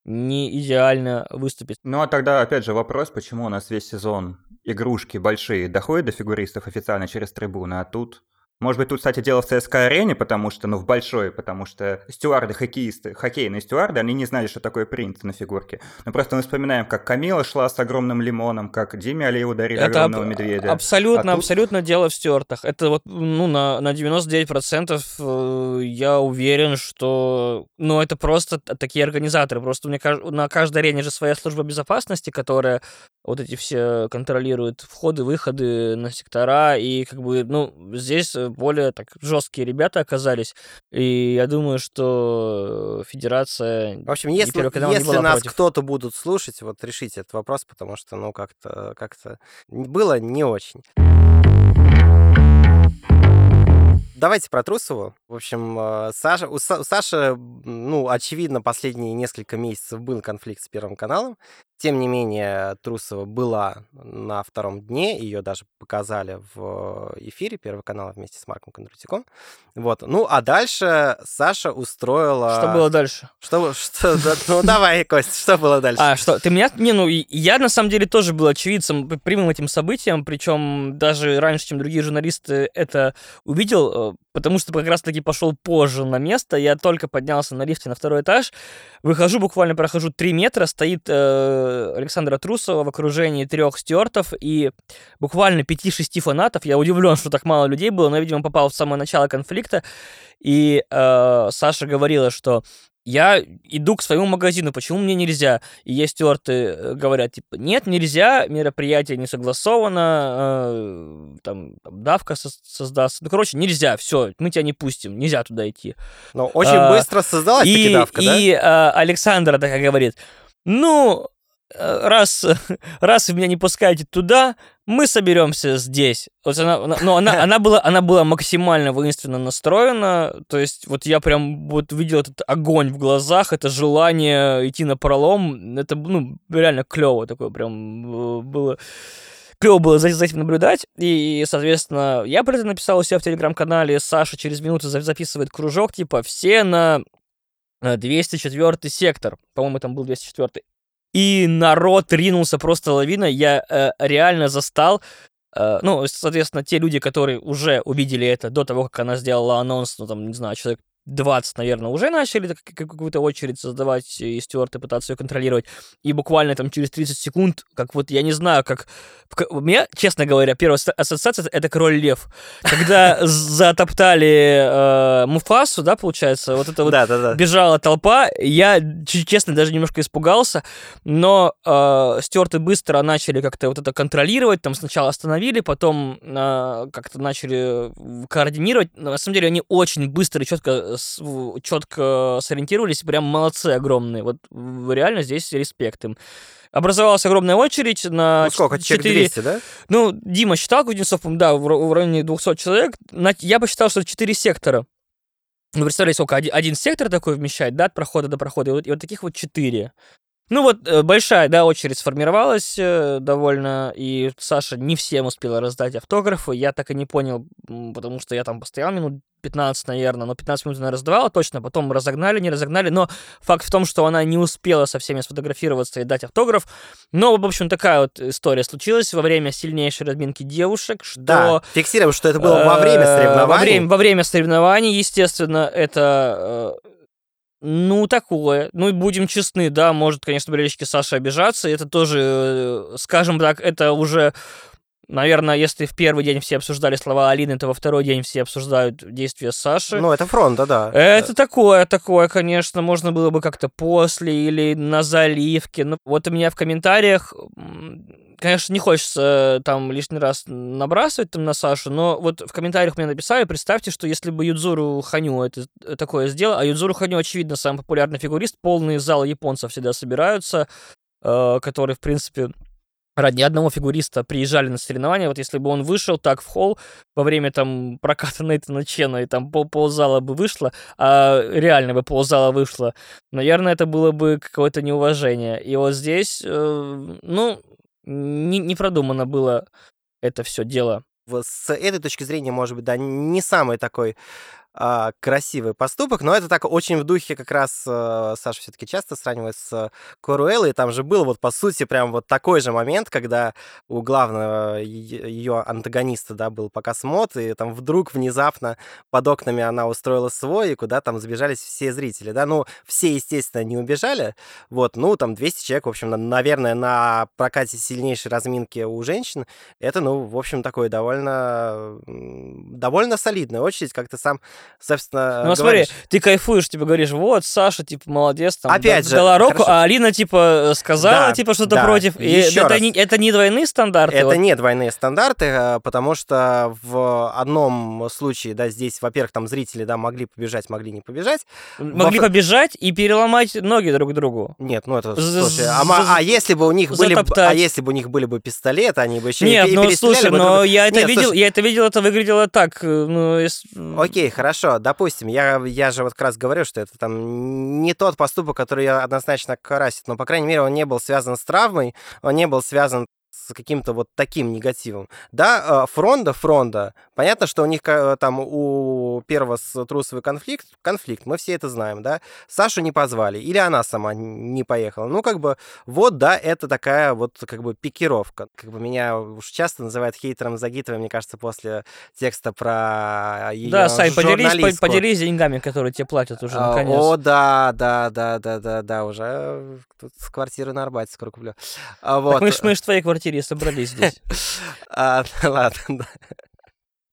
не идеально выступить. Ну а тогда опять же вопрос, почему у нас весь сезон игрушки большие доходят до фигуристов официально через трибуны, а тут может быть, тут, кстати, дело в ЦСКА-арене, потому что, ну, в большой, потому что стюарды, хоккеисты, хоккейные стюарды, они не знали, что такое принт на фигурке. Но просто мы вспоминаем, как Камила шла с огромным лимоном, как Диме Алиеву ударили Это огромного аб- медведя. Абсолютно, а тут... абсолютно дело в стюартах. Это вот, ну, на, на 99% э, я уверен, что, ну, это просто такие организаторы. Просто мне на каждой арене же своя служба безопасности, которая вот эти все контролирует входы, выходы на сектора, и как бы, ну, здесь более так жесткие ребята оказались, и я думаю, что федерация... В общем, если, если нас кто-то будут слушать, вот решите этот вопрос, потому что, ну, как-то как было не очень. Давайте про Трусову. В общем, э, Саша, у, Са, у Саши, ну, очевидно, последние несколько месяцев был конфликт с Первым каналом. Тем не менее, Трусова была на втором дне, ее даже показали в эфире Первого канала вместе с Марком Кондратюком. Вот. Ну, а дальше Саша устроила... Что было дальше? Что, что, ну, давай, Кость, что было дальше? А, что, ты меня... Не, ну, я на самом деле тоже был очевидцем прямым этим событием, причем даже раньше, чем другие журналисты это увидел, потому что как раз-таки пошел позже на место, я только поднялся на лифте на второй этаж, выхожу, буквально прохожу 3 метра, стоит э, Александра Трусова в окружении трех стюартов и буквально 5-6 фанатов, я удивлен, что так мало людей было, но, видимо, попал в самое начало конфликта, и э, Саша говорила, что я иду к своему магазину, почему мне нельзя? И есть стюарты э, говорят, типа, нет, нельзя, мероприятие не согласовано, э, там, там давка со- создастся. Ну, короче, нельзя, все, мы тебя не пустим, нельзя туда идти. Но очень а, быстро создалась и, таки давка, и, да? И а, Александра такая говорит, ну, Э, раз, раз вы меня не пускаете туда, мы соберемся здесь. Вот она, но ну, она, она, была, она была максимально воинственно настроена, то есть вот я прям вот видел этот огонь в глазах, это желание идти на пролом, это, ну, реально клево такое прям было клево было за, за этим наблюдать. И, соответственно, я про это написал у себя в телеграм-канале. Саша через минуту записывает кружок, типа, все на 204 э, сектор. По-моему, там был 204 и народ ринулся просто лавина. Я э, реально застал э, ну, соответственно, те люди, которые уже увидели это до того, как она сделала анонс, ну, там, не знаю, человек 20, наверное, уже начали какую-то очередь создавать и стюарты пытаться ее контролировать. И буквально там через 30 секунд, как вот, я не знаю, как... У меня, честно говоря, первая ассоциация — это «Король Лев». Когда затоптали э, Муфасу, да, получается, вот это вот да, да, да. бежала толпа, я, честно, даже немножко испугался, но э, стюарты быстро начали как-то вот это контролировать, там сначала остановили, потом э, как-то начали координировать. Но, на самом деле они очень быстро и четко четко сориентировались, прям молодцы огромные. Вот реально здесь респект им. Образовалась огромная очередь на... Ну сколько, 4... 200, да? Ну, Дима считал Кузнецов, да, в районе 200 человек. Я посчитал, что это 4 сектора. Ну, представляете, сколько один, один сектор такой вмещает, да, от прохода до прохода, и вот, и вот таких вот четыре. Ну вот э, большая, да, очередь сформировалась э, довольно, и Саша не всем успела раздать автографы. Я так и не понял, потому что я там постоял минут 15, наверное, но 15 минут она раздавала точно, потом разогнали, не разогнали, но факт в том, что она не успела со всеми сфотографироваться и дать автограф. Но, в общем, такая вот история случилась во время сильнейшей разминки девушек, что... Да, фиксируем, что это было во время э, соревнований. Во время, во время соревнований, естественно, это ну, такое. Ну, будем честны, да, может, конечно, болельщики Саши обижаться. Это тоже, э, скажем так, это уже Наверное, если в первый день все обсуждали слова Алины, то во второй день все обсуждают действия Саши. Ну, это фронта, да. Это такое, такое, конечно, можно было бы как-то после или на заливке. Ну, вот у меня в комментариях конечно, не хочется там лишний раз набрасывать там на Сашу, но вот в комментариях мне написали, представьте, что если бы Юдзуру Ханю это э, такое сделал, а Юдзуру Ханю, очевидно, самый популярный фигурист, полные залы японцев всегда собираются, э, которые, в принципе, ради одного фигуриста приезжали на соревнования, вот если бы он вышел так в холл во время там проката Нейтана Чена, и там пол ползала бы вышло, а реально бы ползала вышло, наверное, это было бы какое-то неуважение. И вот здесь, э, ну, не, не продумано было это все дело. С этой точки зрения, может быть, да, не самый такой а, красивый поступок, но это так очень в духе как раз э, Саша все-таки часто сравнивает с Коруэллой, там же был вот по сути прям вот такой же момент, когда у главного ее антагониста, да, был показ мод, и там вдруг внезапно под окнами она устроила свой, и куда там сбежались все зрители, да, ну, все, естественно, не убежали, вот, ну, там 200 человек, в общем, наверное, на прокате сильнейшей разминки у женщин, это, ну, в общем, такое довольно, довольно солидная очередь, как ты сам собственно, Ну, говоришь. смотри, ты кайфуешь, типа, говоришь, вот, Саша, типа, молодец, там, Опять же, дала руку, хорошо. а Алина, типа, сказала, Да, типа, что-то да, против. И еще это раз. не, это не двойные стандарты. Это вот. не двойные стандарты, э, потому что в одном случае, да, здесь, во-первых, там зрители, да, могли побежать, могли не побежать. Могли во- побежать и переломать ноги друг другу. Нет, ну это, слушай, а, а если бы у них были, а если бы у них были бы пистолеты, они бы еще Нет, и пе- ну слушай, но я это видел, я это видел, это выглядело так, э, ну, Окей, хорошо, допустим, я, я же вот как раз говорю, что это там не тот поступок, который я однозначно красит, но, по крайней мере, он не был связан с травмой, он не был связан с каким-то вот таким негативом. Да, э, Фронда, Фронда, понятно, что у них ка- там у первого с трусовый конфликт, конфликт, мы все это знаем, да, Сашу не позвали, или она сама не поехала. Ну, как бы, вот, да, это такая вот, как бы, пикировка. Как бы меня уж часто называют хейтером Загитовой, мне кажется, после текста про ее Да, Сань, поделись, поделись деньгами, которые тебе платят уже, А, наконец. О, да, да, да, да, да, да, уже э, тут квартиры на Арбате скоро куплю. А, вот. Мы ж, мы ж в твоей квартире собрались здесь. А, ладно, да.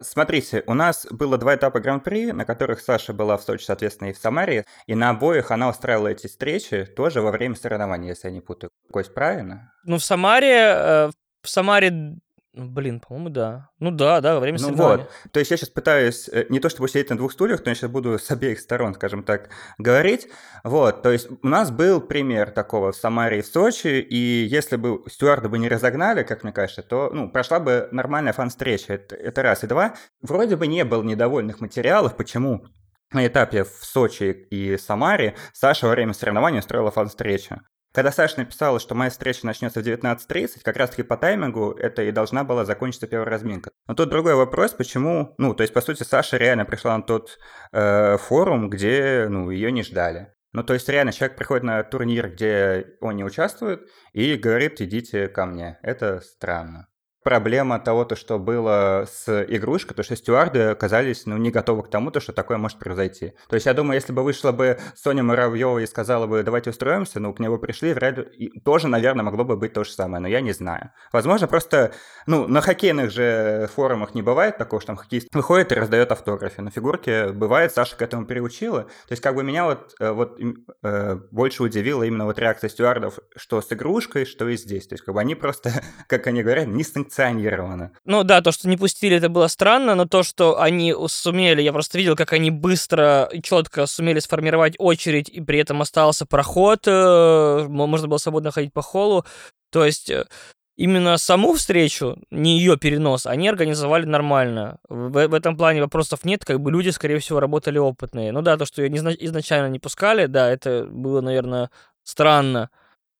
Смотрите, у нас было два этапа Гран-при, на которых Саша была в Сочи, соответственно, и в Самаре, и на обоих она устраивала эти встречи тоже во время соревнований, если я не путаю. Кость, правильно? Ну, в Самаре, э, в Самаре, ну, блин, по-моему, да. Ну да, да, во время Ну соревнований. вот, то есть я сейчас пытаюсь э, не то чтобы сидеть на двух стульях, но я сейчас буду с обеих сторон, скажем так, говорить. Вот, то есть у нас был пример такого в Самаре и в Сочи, и если бы стюарды бы не разогнали, как мне кажется, то ну, прошла бы нормальная фан-встреча, это, это раз. И два, вроде бы не было недовольных материалов, почему на этапе в Сочи и Самаре Саша во время соревнований устроила фан-встречу. Когда Саша написала, что моя встреча начнется в 19.30, как раз-таки по таймингу это и должна была закончиться первая разминка. Но тут другой вопрос, почему, ну, то есть, по сути, Саша реально пришла на тот э, форум, где, ну, ее не ждали. Ну, то есть, реально, человек приходит на турнир, где он не участвует, и говорит, идите ко мне. Это странно. Проблема того, то, что было с игрушкой, то, что стюарды оказались ну, не готовы к тому, то, что такое может произойти. То есть я думаю, если бы вышла бы Соня Муравьева и сказала бы, давайте устроимся, ну, к нему пришли, вряд ли... тоже, наверное, могло бы быть то же самое, но я не знаю. Возможно, просто, ну, на хоккейных же форумах не бывает такого, что там хоккеист выходит и раздает автографы. На фигурке бывает, Саша к этому приучила. То есть как бы меня вот, э, вот э, больше удивила именно вот реакция стюардов, что с игрушкой, что и здесь. То есть как бы они просто, как они говорят, не санкционированы. Ну да, то, что не пустили, это было странно, но то, что они сумели, я просто видел, как они быстро и четко сумели сформировать очередь, и при этом остался проход, э, можно было свободно ходить по холлу. То есть э, именно саму встречу, не ее перенос, они организовали нормально. В, в этом плане вопросов нет, как бы люди, скорее всего, работали опытные. Ну да, то, что ее изначально не пускали, да, это было, наверное, странно.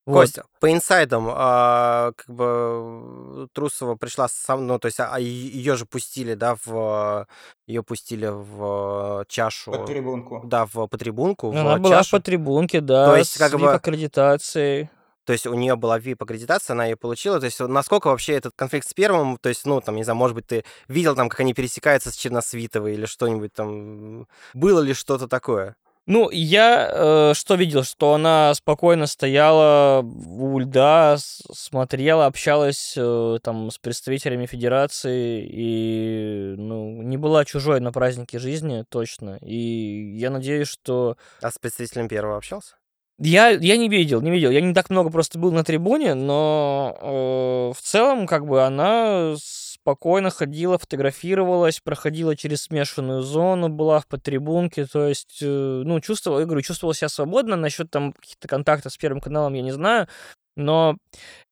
Вот. Костя, по инсайдам, а, как бы Трусова пришла сам, ну, то есть, а ее же пустили, да, в ее пустили в чашу, Под трибунку. да, в по трибунку, в Она была чашу. по трибунке, да, То есть, как бы- VIP-аккредитацией. То есть у нее была VIP-аккредитация, она ее получила. То есть насколько вообще этот конфликт с первым, то есть, ну, там, не знаю, может быть, ты видел там, как они пересекаются с Черносвитовой или что-нибудь там. Было ли что-то такое? Ну, я э, что видел, что она спокойно стояла у льда, смотрела, общалась э, там с представителями федерации и, ну, не была чужой на празднике жизни, точно. И я надеюсь, что... А с представителем первого общался? Я, я не видел, не видел. Я не так много просто был на трибуне, но э, в целом, как бы, она спокойно ходила, фотографировалась, проходила через смешанную зону, была в подтрибунке, то есть, э, ну, чувствовал, я говорю, чувствовал себя свободно, насчет там каких-то контактов с Первым каналом я не знаю, но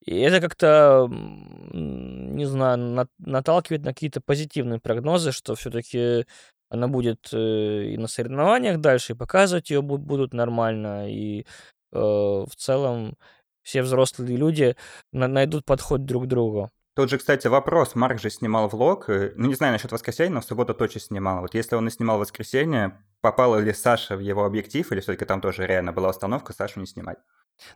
это как-то, не знаю, наталкивает на какие-то позитивные прогнозы, что все-таки она будет э, и на соревнованиях дальше, и показывать ее будут нормально, и э, в целом все взрослые люди найдут подход друг к другу. Тут же, кстати, вопрос. Марк же снимал влог. Э, ну, не знаю насчет воскресенья, но в субботу точно снимал. Вот если он и снимал воскресенье, попала ли Саша в его объектив, или все-таки там тоже реально была установка Сашу не снимать?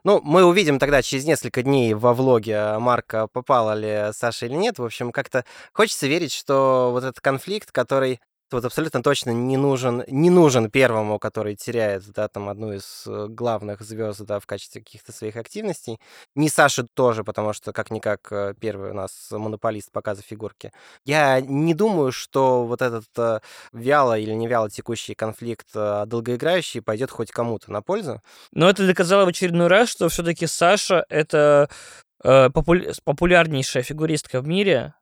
Ну, мы увидим тогда через несколько дней во влоге Марка, попала ли Саша или нет. В общем, как-то хочется верить, что вот этот конфликт, который вот абсолютно точно не нужен, не нужен первому, который теряет, да, там, одну из э, главных звезд, да, в качестве каких-то своих активностей. Не Саше тоже, потому что, как-никак, э, первый у нас монополист показа фигурки. Я не думаю, что вот этот э, вяло или не вяло текущий конфликт долгоиграющий пойдет хоть кому-то на пользу. Но это доказало в очередной раз, что все-таки Саша — это популя- популярнейшая фигуристка в мире,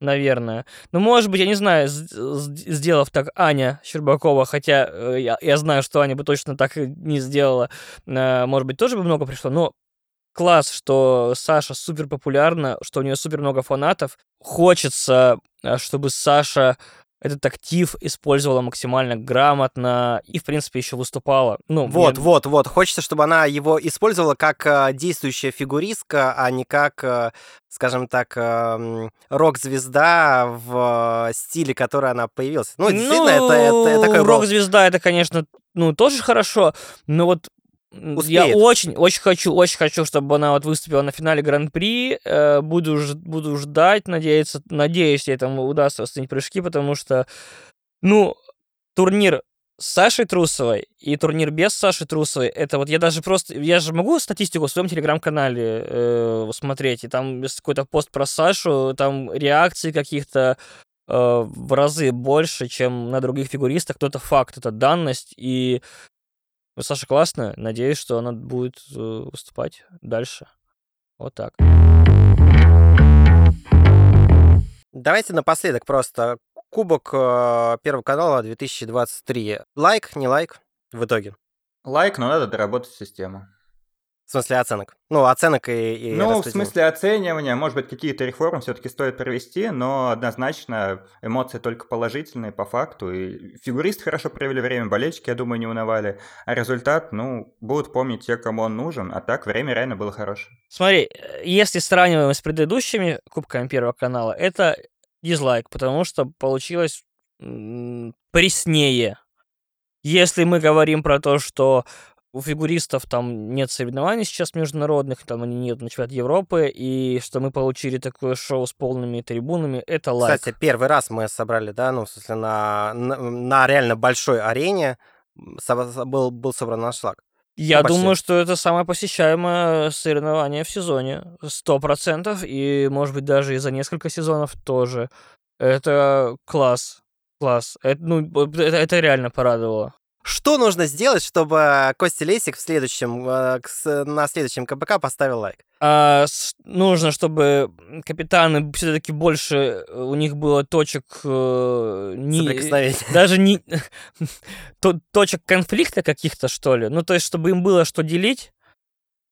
наверное. Ну, может быть, я не знаю, сделав так Аня Щербакова, хотя э, я, я знаю, что Аня бы точно так не сделала, э, может быть, тоже бы много пришло, но класс, что Саша супер популярна, что у нее супер много фанатов. Хочется, э, чтобы Саша этот актив использовала максимально грамотно и, в принципе, еще выступала. Ну, вот, мне... вот, вот. Хочется, чтобы она его использовала как э, действующая фигуристка, а не как, э, скажем так, рок-звезда в э, стиле, который она появилась. Ну, действительно, ну, это, это, это такой рок-звезда, это, конечно, ну, тоже хорошо, но вот Успеет. Я очень, очень хочу, очень хочу, чтобы она вот выступила на финале Гран-при. Э, буду, буду ждать, надеяться, надеюсь, ей этому удастся остановить прыжки, потому что, ну, турнир с Сашей Трусовой и турнир без Саши Трусовой, это вот я даже просто, я же могу статистику в своем телеграм-канале э, смотреть, и там какой-то пост про Сашу, там реакции каких-то э, в разы больше, чем на других фигуристах, то это факт, это данность, и ну, Саша классная. Надеюсь, что она будет э, выступать дальше. Вот так. Давайте напоследок просто Кубок э, Первого канала 2023. Лайк, не лайк в итоге? Лайк, но надо доработать систему. В смысле оценок? Ну, оценок и, и Ну, в смысле оценивания, может быть, какие-то реформы все-таки стоит провести, но однозначно эмоции только положительные по факту. И фигуристы хорошо провели время, болельщики, я думаю, не унывали. А результат, ну, будут помнить те, кому он нужен, а так время реально было хорошее. Смотри, если сравниваем с предыдущими Кубками Первого канала, это дизлайк, потому что получилось преснее. Если мы говорим про то, что у фигуристов там нет соревнований сейчас международных, там они нет на чемпионат Европы, и что мы получили такое шоу с полными трибунами, это лайк. Кстати, первый раз мы собрали, да, ну, в смысле, на, на, на реально большой арене был, был собран наш шаг. Я ну, думаю, что это самое посещаемое соревнование в сезоне. Сто процентов. И, может быть, даже и за несколько сезонов тоже. Это класс. Класс. Это, ну, это, это реально порадовало. Что нужно сделать, чтобы Костя Лесик в следующем, э, на следующем КБК поставил лайк? А, нужно, чтобы капитаны все-таки больше э, у них было точек э, не, даже не точек конфликта каких-то что ли. Ну то есть, чтобы им было что делить.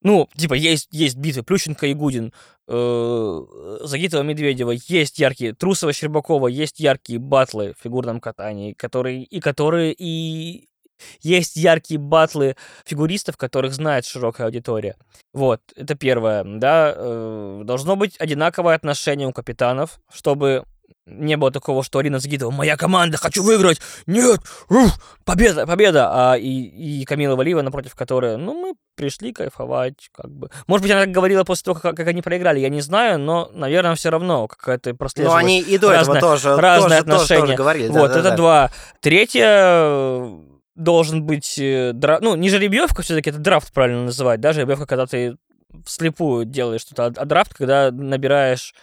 Ну, типа, есть, есть битвы Плющенко и Гудин, э, Загитова Медведева, есть яркие, Трусова Щербакова, есть яркие батлы в фигурном катании, которые, и которые и есть яркие батлы фигуристов, которых знает широкая аудитория. Вот, это первое, да. Э, должно быть одинаковое отношение у капитанов, чтобы не было такого, что Арина Загитова, моя команда, хочу выиграть, нет, уф, победа, победа, а и, и Камила Валиева, напротив которой, ну, мы пришли кайфовать, как бы. Может быть, она так говорила после того, как, как они проиграли, я не знаю, но, наверное, все равно какая-то прослеживалась. Ну, они и до разное, этого тоже, разные тоже, отношения. Тоже, тоже говорили. Вот, да, это да. два. Третье, должен быть э, драфт, ну, не жеребьевка все-таки, это драфт правильно называть, да, жеребьевка, когда ты вслепую делаешь что-то, а драфт, когда набираешь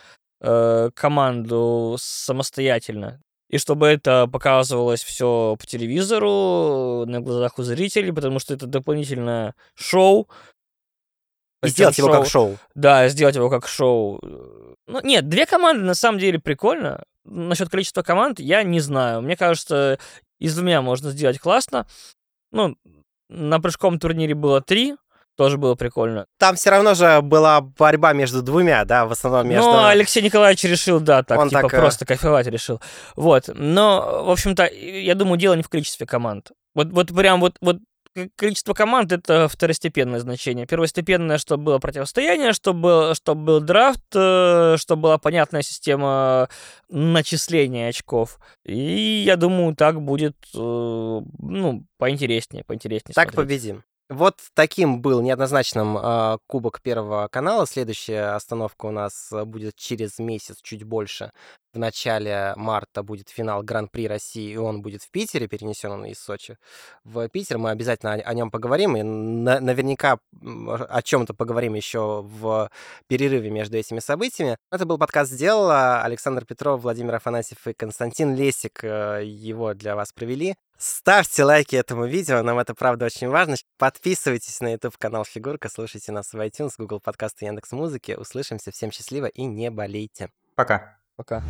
э, команду самостоятельно. и чтобы это показывалось все по телевизору, на глазах у зрителей, потому что это дополнительное шоу. И сделать его как шоу. Да, сделать его как шоу. Ну, нет, две команды на самом деле прикольно. Насчет количества команд я не знаю. Мне кажется, из двумя можно сделать классно. Ну, на прыжком турнире было три, тоже было прикольно. Там все равно же была борьба между двумя, да, в основном между... Ну, Алексей Николаевич решил, да, так, Он типа, так... Просто кайфовать решил. Вот, но, в общем-то, я думаю, дело не в количестве команд. Вот, вот прям вот, вот количество команд это второстепенное значение. Первостепенное, чтобы было противостояние, чтобы, чтобы был драфт, э, чтобы была понятная система начисления очков. И я думаю, так будет, э, ну, поинтереснее, поинтереснее. Так смотреть. победим. Вот таким был неоднозначным э, Кубок Первого канала. Следующая остановка у нас будет через месяц, чуть больше. В начале марта будет финал Гран-при России, и он будет в Питере, перенесен он из Сочи в Питер. Мы обязательно о, о нем поговорим, и на, наверняка о чем-то поговорим еще в перерыве между этими событиями. Это был подкаст «Сделала». Александр Петров, Владимир Афанасьев и Константин Лесик э, его для вас провели. Ставьте лайки этому видео, нам это правда очень важно. Подписывайтесь на YouTube канал Фигурка, слушайте нас в iTunes, Google Подкасты, Яндекс Музыки. Услышимся, всем счастливо и не болейте. Пока. Пока.